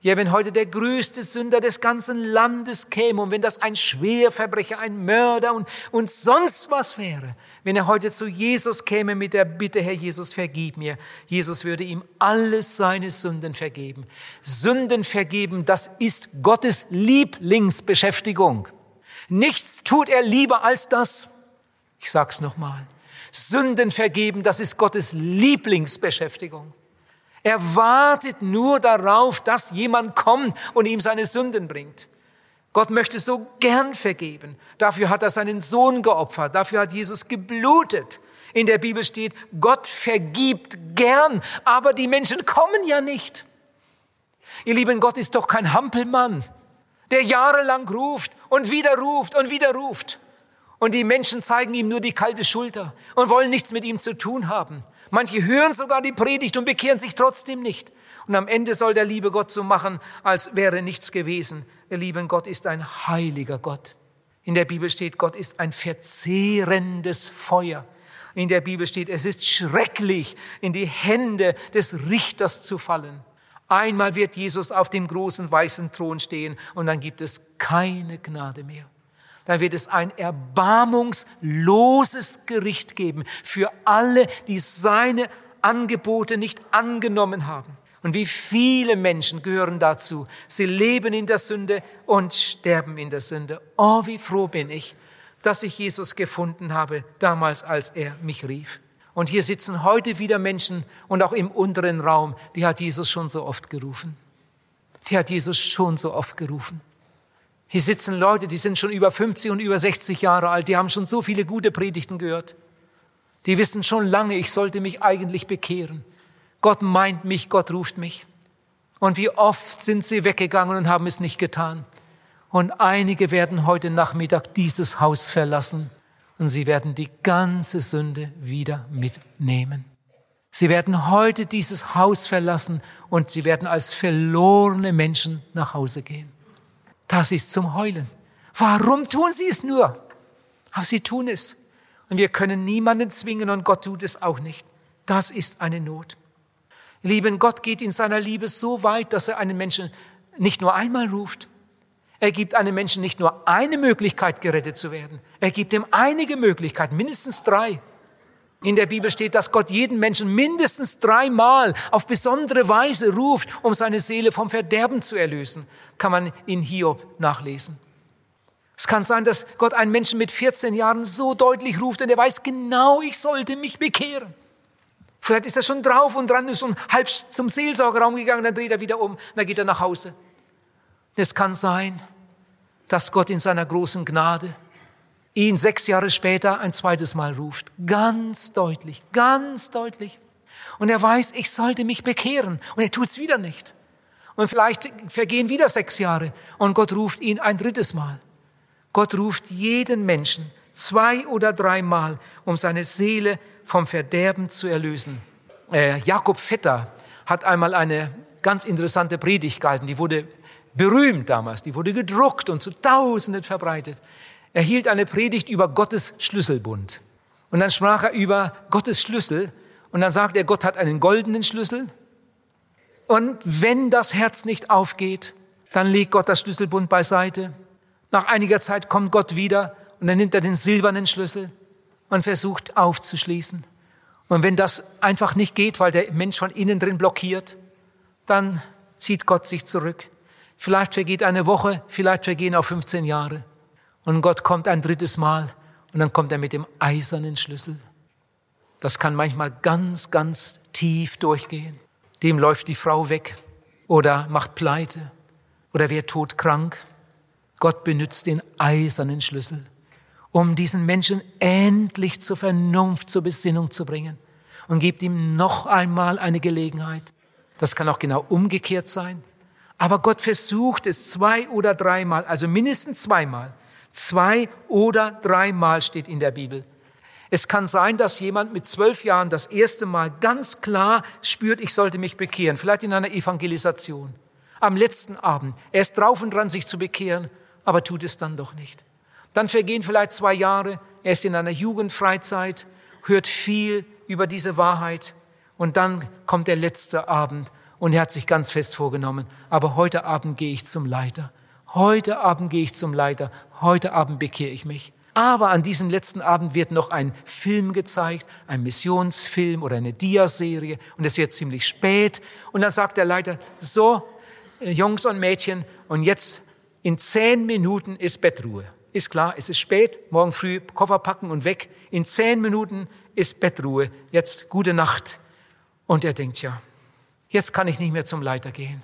Ja, wenn heute der größte Sünder des ganzen Landes käme und wenn das ein Schwerverbrecher, ein Mörder und, und sonst was wäre, wenn er heute zu Jesus käme mit der Bitte, Herr Jesus, vergib mir, Jesus würde ihm alles seine Sünden vergeben. Sünden vergeben, das ist Gottes Lieblingsbeschäftigung. Nichts tut er lieber als das. Ich sag's nochmal. Sünden vergeben, das ist Gottes Lieblingsbeschäftigung. Er wartet nur darauf, dass jemand kommt und ihm seine Sünden bringt. Gott möchte so gern vergeben. Dafür hat er seinen Sohn geopfert. Dafür hat Jesus geblutet. In der Bibel steht, Gott vergibt gern, aber die Menschen kommen ja nicht. Ihr lieben, Gott ist doch kein Hampelmann, der jahrelang ruft und wieder ruft und wieder ruft. Und die Menschen zeigen ihm nur die kalte Schulter und wollen nichts mit ihm zu tun haben. Manche hören sogar die Predigt und bekehren sich trotzdem nicht. Und am Ende soll der liebe Gott so machen, als wäre nichts gewesen. Der liebe Gott ist ein heiliger Gott. In der Bibel steht, Gott ist ein verzehrendes Feuer. In der Bibel steht, es ist schrecklich, in die Hände des Richters zu fallen. Einmal wird Jesus auf dem großen weißen Thron stehen und dann gibt es keine Gnade mehr dann wird es ein erbarmungsloses Gericht geben für alle, die seine Angebote nicht angenommen haben. Und wie viele Menschen gehören dazu? Sie leben in der Sünde und sterben in der Sünde. Oh, wie froh bin ich, dass ich Jesus gefunden habe, damals, als er mich rief. Und hier sitzen heute wieder Menschen und auch im unteren Raum, die hat Jesus schon so oft gerufen. Die hat Jesus schon so oft gerufen. Hier sitzen Leute, die sind schon über 50 und über 60 Jahre alt, die haben schon so viele gute Predigten gehört. Die wissen schon lange, ich sollte mich eigentlich bekehren. Gott meint mich, Gott ruft mich. Und wie oft sind sie weggegangen und haben es nicht getan. Und einige werden heute Nachmittag dieses Haus verlassen und sie werden die ganze Sünde wieder mitnehmen. Sie werden heute dieses Haus verlassen und sie werden als verlorene Menschen nach Hause gehen. Das ist zum Heulen. Warum tun sie es nur? Aber sie tun es. Und wir können niemanden zwingen und Gott tut es auch nicht. Das ist eine Not. Lieben, Gott geht in seiner Liebe so weit, dass er einen Menschen nicht nur einmal ruft. Er gibt einem Menschen nicht nur eine Möglichkeit, gerettet zu werden. Er gibt ihm einige Möglichkeiten, mindestens drei. In der Bibel steht, dass Gott jeden Menschen mindestens dreimal auf besondere Weise ruft, um seine Seele vom Verderben zu erlösen. Kann man in Hiob nachlesen. Es kann sein, dass Gott einen Menschen mit 14 Jahren so deutlich ruft und er weiß genau, ich sollte mich bekehren. Vielleicht ist er schon drauf und dran, ist und halb zum Seelsorgerraum gegangen, dann dreht er wieder um, dann geht er nach Hause. Es kann sein, dass Gott in seiner großen Gnade ihn sechs Jahre später ein zweites Mal ruft. Ganz deutlich, ganz deutlich. Und er weiß, ich sollte mich bekehren. Und er tut es wieder nicht. Und vielleicht vergehen wieder sechs Jahre und Gott ruft ihn ein drittes Mal. Gott ruft jeden Menschen zwei oder dreimal, um seine Seele vom Verderben zu erlösen. Äh, Jakob Vetter hat einmal eine ganz interessante Predigt gehalten. Die wurde berühmt damals. Die wurde gedruckt und zu Tausenden verbreitet. Er hielt eine Predigt über Gottes Schlüsselbund. Und dann sprach er über Gottes Schlüssel. Und dann sagt er, Gott hat einen goldenen Schlüssel. Und wenn das Herz nicht aufgeht, dann legt Gott das Schlüsselbund beiseite. Nach einiger Zeit kommt Gott wieder und dann nimmt er den silbernen Schlüssel und versucht aufzuschließen. Und wenn das einfach nicht geht, weil der Mensch von innen drin blockiert, dann zieht Gott sich zurück. Vielleicht vergeht eine Woche, vielleicht vergehen auch 15 Jahre. Und Gott kommt ein drittes Mal und dann kommt er mit dem eisernen Schlüssel. Das kann manchmal ganz, ganz tief durchgehen. Dem läuft die Frau weg oder macht Pleite oder wird todkrank. Gott benutzt den eisernen Schlüssel, um diesen Menschen endlich zur Vernunft, zur Besinnung zu bringen und gibt ihm noch einmal eine Gelegenheit. Das kann auch genau umgekehrt sein. Aber Gott versucht es zwei oder dreimal, also mindestens zweimal, Zwei oder dreimal steht in der Bibel. Es kann sein, dass jemand mit zwölf Jahren das erste Mal ganz klar spürt, ich sollte mich bekehren, vielleicht in einer Evangelisation. Am letzten Abend. Er ist drauf und dran, sich zu bekehren, aber tut es dann doch nicht. Dann vergehen vielleicht zwei Jahre, er ist in einer Jugendfreizeit, hört viel über diese Wahrheit und dann kommt der letzte Abend und er hat sich ganz fest vorgenommen, aber heute Abend gehe ich zum Leiter. Heute Abend gehe ich zum Leiter. Heute Abend bekehre ich mich. Aber an diesem letzten Abend wird noch ein Film gezeigt, ein Missionsfilm oder eine Diaserie und es wird ziemlich spät und dann sagt der Leiter, so, äh, Jungs und Mädchen, und jetzt in zehn Minuten ist Bettruhe. Ist klar, es ist spät, morgen früh Koffer packen und weg. In zehn Minuten ist Bettruhe. Jetzt gute Nacht. Und er denkt, ja, jetzt kann ich nicht mehr zum Leiter gehen.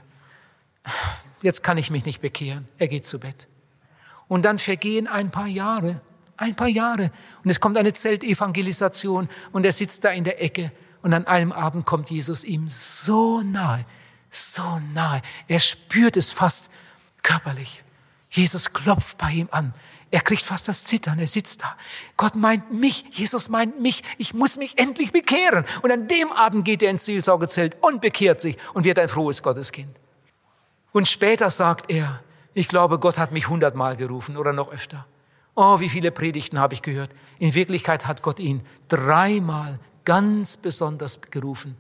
Jetzt kann ich mich nicht bekehren. Er geht zu Bett. Und dann vergehen ein paar Jahre ein paar Jahre. Und es kommt eine Zeltevangelisation und er sitzt da in der Ecke und an einem Abend kommt Jesus ihm so nahe, so nahe. Er spürt es fast körperlich. Jesus klopft bei ihm an. Er kriegt fast das Zittern. Er sitzt da. Gott meint mich. Jesus meint mich. Ich muss mich endlich bekehren. Und an dem Abend geht er ins Seelsorgezelt und bekehrt sich und wird ein frohes Gotteskind. Und später sagt er, ich glaube, Gott hat mich hundertmal gerufen oder noch öfter. Oh, wie viele Predigten habe ich gehört. In Wirklichkeit hat Gott ihn dreimal ganz besonders gerufen.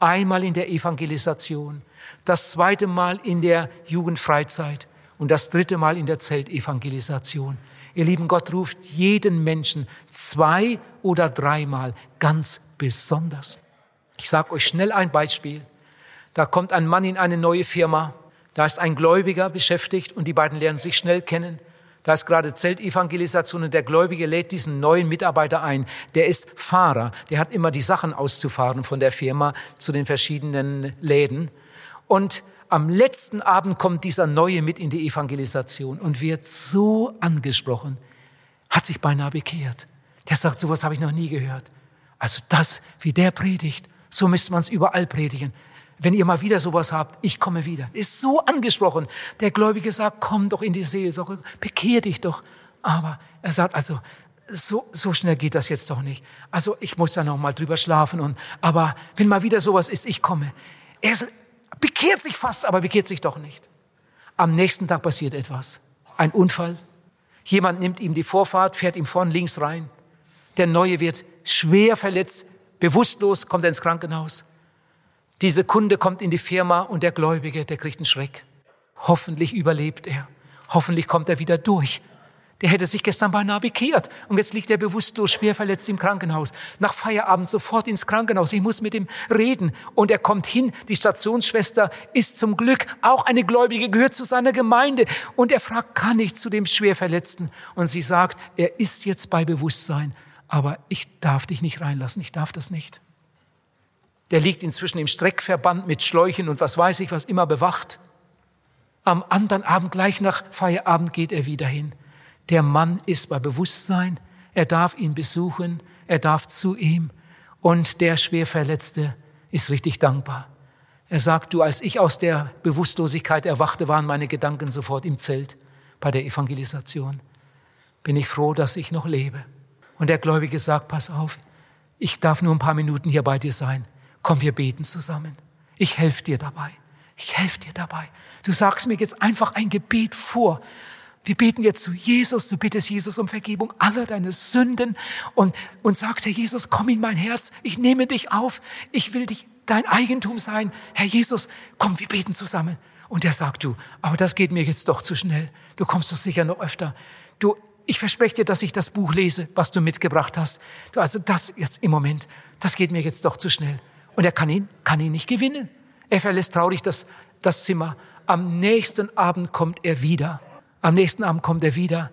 Einmal in der Evangelisation, das zweite Mal in der Jugendfreizeit und das dritte Mal in der Zeltevangelisation. Ihr lieben Gott ruft jeden Menschen zwei oder dreimal ganz besonders. Ich sage euch schnell ein Beispiel. Da kommt ein Mann in eine neue Firma, da ist ein Gläubiger beschäftigt und die beiden lernen sich schnell kennen. Da ist gerade Zeltevangelisation und der Gläubige lädt diesen neuen Mitarbeiter ein. Der ist Fahrer. Der hat immer die Sachen auszufahren von der Firma zu den verschiedenen Läden. Und am letzten Abend kommt dieser Neue mit in die Evangelisation und wird so angesprochen, hat sich beinahe bekehrt. Der sagt, sowas habe ich noch nie gehört. Also das, wie der predigt, so müsste man es überall predigen wenn ihr mal wieder sowas habt, ich komme wieder. Ist so angesprochen. Der Gläubige sagt, komm doch in die Seelsorge, bekehr dich doch. Aber er sagt also, so, so schnell geht das jetzt doch nicht. Also ich muss da noch mal drüber schlafen und, aber wenn mal wieder sowas ist, ich komme. Er bekehrt sich fast, aber bekehrt sich doch nicht. Am nächsten Tag passiert etwas. Ein Unfall. Jemand nimmt ihm die Vorfahrt, fährt ihm vorn links rein. Der Neue wird schwer verletzt, bewusstlos, kommt er ins Krankenhaus. Diese Kunde kommt in die Firma und der Gläubige, der kriegt einen Schreck. Hoffentlich überlebt er. Hoffentlich kommt er wieder durch. Der hätte sich gestern beinahe bekehrt und jetzt liegt er bewusstlos, schwer verletzt im Krankenhaus. Nach Feierabend sofort ins Krankenhaus. Ich muss mit ihm reden. Und er kommt hin. Die Stationsschwester ist zum Glück auch eine Gläubige, gehört zu seiner Gemeinde. Und er fragt, kann ich zu dem Schwerverletzten? Und sie sagt, er ist jetzt bei Bewusstsein, aber ich darf dich nicht reinlassen. Ich darf das nicht. Der liegt inzwischen im Streckverband mit Schläuchen und was weiß ich, was immer bewacht. Am anderen Abend, gleich nach Feierabend, geht er wieder hin. Der Mann ist bei Bewusstsein. Er darf ihn besuchen. Er darf zu ihm. Und der Schwerverletzte ist richtig dankbar. Er sagt, du, als ich aus der Bewusstlosigkeit erwachte, waren meine Gedanken sofort im Zelt bei der Evangelisation. Bin ich froh, dass ich noch lebe. Und der Gläubige sagt, pass auf, ich darf nur ein paar Minuten hier bei dir sein. Komm, wir beten zusammen. Ich helfe dir dabei. Ich helfe dir dabei. Du sagst mir jetzt einfach ein Gebet vor. Wir beten jetzt zu Jesus. Du bittest Jesus um Vergebung aller deine Sünden und, und sagst, Herr Jesus, komm in mein Herz. Ich nehme dich auf. Ich will dich dein Eigentum sein. Herr Jesus, komm, wir beten zusammen. Und er sagt, du, aber das geht mir jetzt doch zu schnell. Du kommst doch sicher noch öfter. Du, ich verspreche dir, dass ich das Buch lese, was du mitgebracht hast. Du, also das jetzt im Moment, das geht mir jetzt doch zu schnell. Und er kann ihn, kann ihn nicht gewinnen. Er verlässt traurig das, das Zimmer. Am nächsten Abend kommt er wieder. Am nächsten Abend kommt er wieder.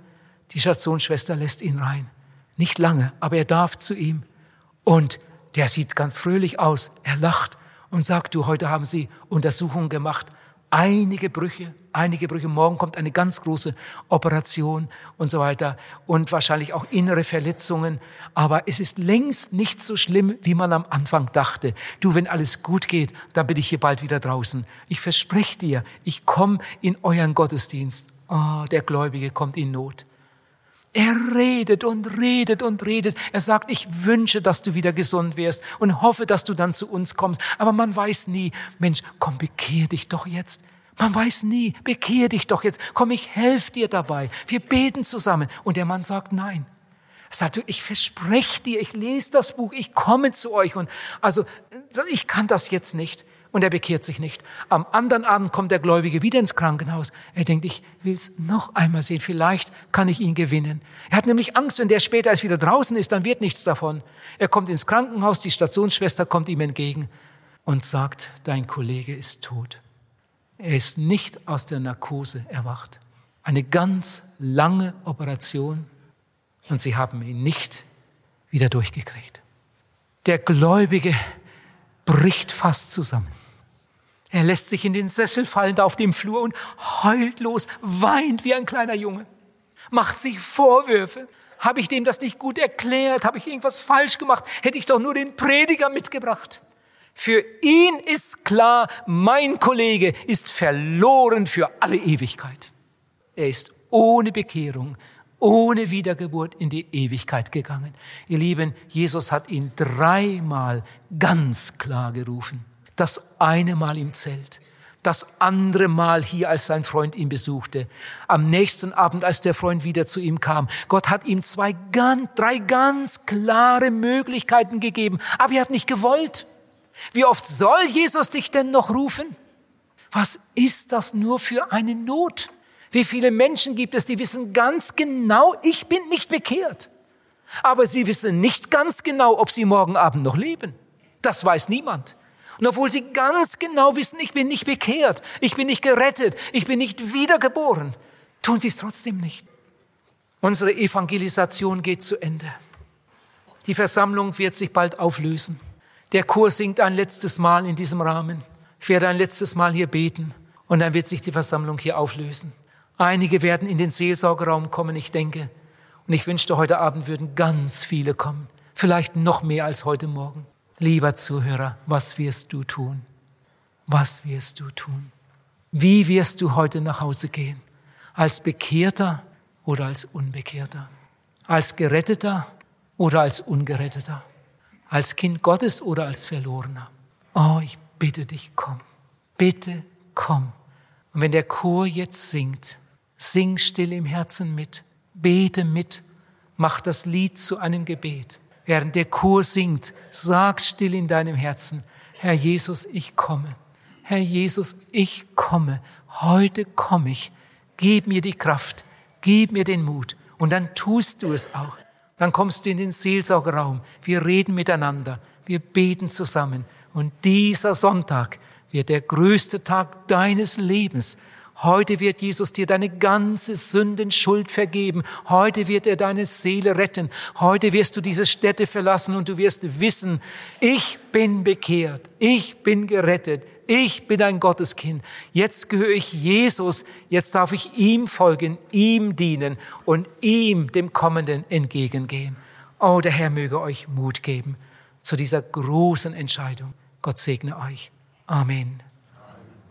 Die Stationsschwester lässt ihn rein. Nicht lange, aber er darf zu ihm. Und der sieht ganz fröhlich aus. Er lacht und sagt, du, heute haben Sie Untersuchungen gemacht einige Brüche, einige Brüche. Morgen kommt eine ganz große Operation und so weiter und wahrscheinlich auch innere Verletzungen. Aber es ist längst nicht so schlimm, wie man am Anfang dachte. Du, wenn alles gut geht, dann bin ich hier bald wieder draußen. Ich verspreche dir, ich komme in euren Gottesdienst. Oh, der Gläubige kommt in Not. Er redet und redet und redet. Er sagt, ich wünsche, dass du wieder gesund wirst und hoffe, dass du dann zu uns kommst. Aber man weiß nie, Mensch, komm, bekehr dich doch jetzt. Man weiß nie, bekehr dich doch jetzt. Komm, ich helfe dir dabei. Wir beten zusammen. Und der Mann sagt nein. Er sagt, ich verspreche dir, ich lese das Buch, ich komme zu euch. Und also, ich kann das jetzt nicht und er bekehrt sich nicht. Am anderen Abend kommt der Gläubige wieder ins Krankenhaus. Er denkt, ich will es noch einmal sehen, vielleicht kann ich ihn gewinnen. Er hat nämlich Angst, wenn der später erst wieder draußen ist, dann wird nichts davon. Er kommt ins Krankenhaus, die Stationsschwester kommt ihm entgegen und sagt, dein Kollege ist tot. Er ist nicht aus der Narkose erwacht. Eine ganz lange Operation und sie haben ihn nicht wieder durchgekriegt. Der Gläubige bricht fast zusammen. Er lässt sich in den Sessel fallen da auf dem Flur und heult los, weint wie ein kleiner Junge, macht sich Vorwürfe. Habe ich dem das nicht gut erklärt? Habe ich irgendwas falsch gemacht? Hätte ich doch nur den Prediger mitgebracht. Für ihn ist klar, mein Kollege ist verloren für alle Ewigkeit. Er ist ohne Bekehrung, ohne Wiedergeburt in die Ewigkeit gegangen. Ihr Lieben, Jesus hat ihn dreimal ganz klar gerufen. Das eine Mal im Zelt, das andere Mal hier, als sein Freund ihn besuchte, am nächsten Abend, als der Freund wieder zu ihm kam. Gott hat ihm zwei, drei ganz klare Möglichkeiten gegeben, aber er hat nicht gewollt. Wie oft soll Jesus dich denn noch rufen? Was ist das nur für eine Not? Wie viele Menschen gibt es, die wissen ganz genau, ich bin nicht bekehrt. Aber sie wissen nicht ganz genau, ob sie morgen Abend noch leben. Das weiß niemand. Und obwohl sie ganz genau wissen, ich bin nicht bekehrt, ich bin nicht gerettet, ich bin nicht wiedergeboren, tun sie es trotzdem nicht. Unsere Evangelisation geht zu Ende. Die Versammlung wird sich bald auflösen. Der Chor singt ein letztes Mal in diesem Rahmen. Ich werde ein letztes Mal hier beten und dann wird sich die Versammlung hier auflösen. Einige werden in den Seelsorgeraum kommen, ich denke. Und ich wünschte, heute Abend würden ganz viele kommen. Vielleicht noch mehr als heute Morgen. Lieber Zuhörer, was wirst du tun? Was wirst du tun? Wie wirst du heute nach Hause gehen? Als Bekehrter oder als Unbekehrter? Als Geretteter oder als Ungeretteter? Als Kind Gottes oder als Verlorener? Oh, ich bitte dich, komm. Bitte komm. Und wenn der Chor jetzt singt, sing still im Herzen mit, bete mit, mach das Lied zu einem Gebet während der Chor singt, sag still in deinem Herzen, Herr Jesus, ich komme. Herr Jesus, ich komme. Heute komme ich. Gib mir die Kraft. Gib mir den Mut. Und dann tust du es auch. Dann kommst du in den Seelsorgerraum. Wir reden miteinander. Wir beten zusammen. Und dieser Sonntag wird der größte Tag deines Lebens. Heute wird Jesus dir deine ganze Sündenschuld vergeben. Heute wird er deine Seele retten. Heute wirst du diese Städte verlassen und du wirst wissen, ich bin bekehrt. Ich bin gerettet. Ich bin ein Gotteskind. Jetzt gehöre ich Jesus. Jetzt darf ich ihm folgen, ihm dienen und ihm, dem Kommenden, entgegengehen. Oh, der Herr möge euch Mut geben zu dieser großen Entscheidung. Gott segne euch. Amen.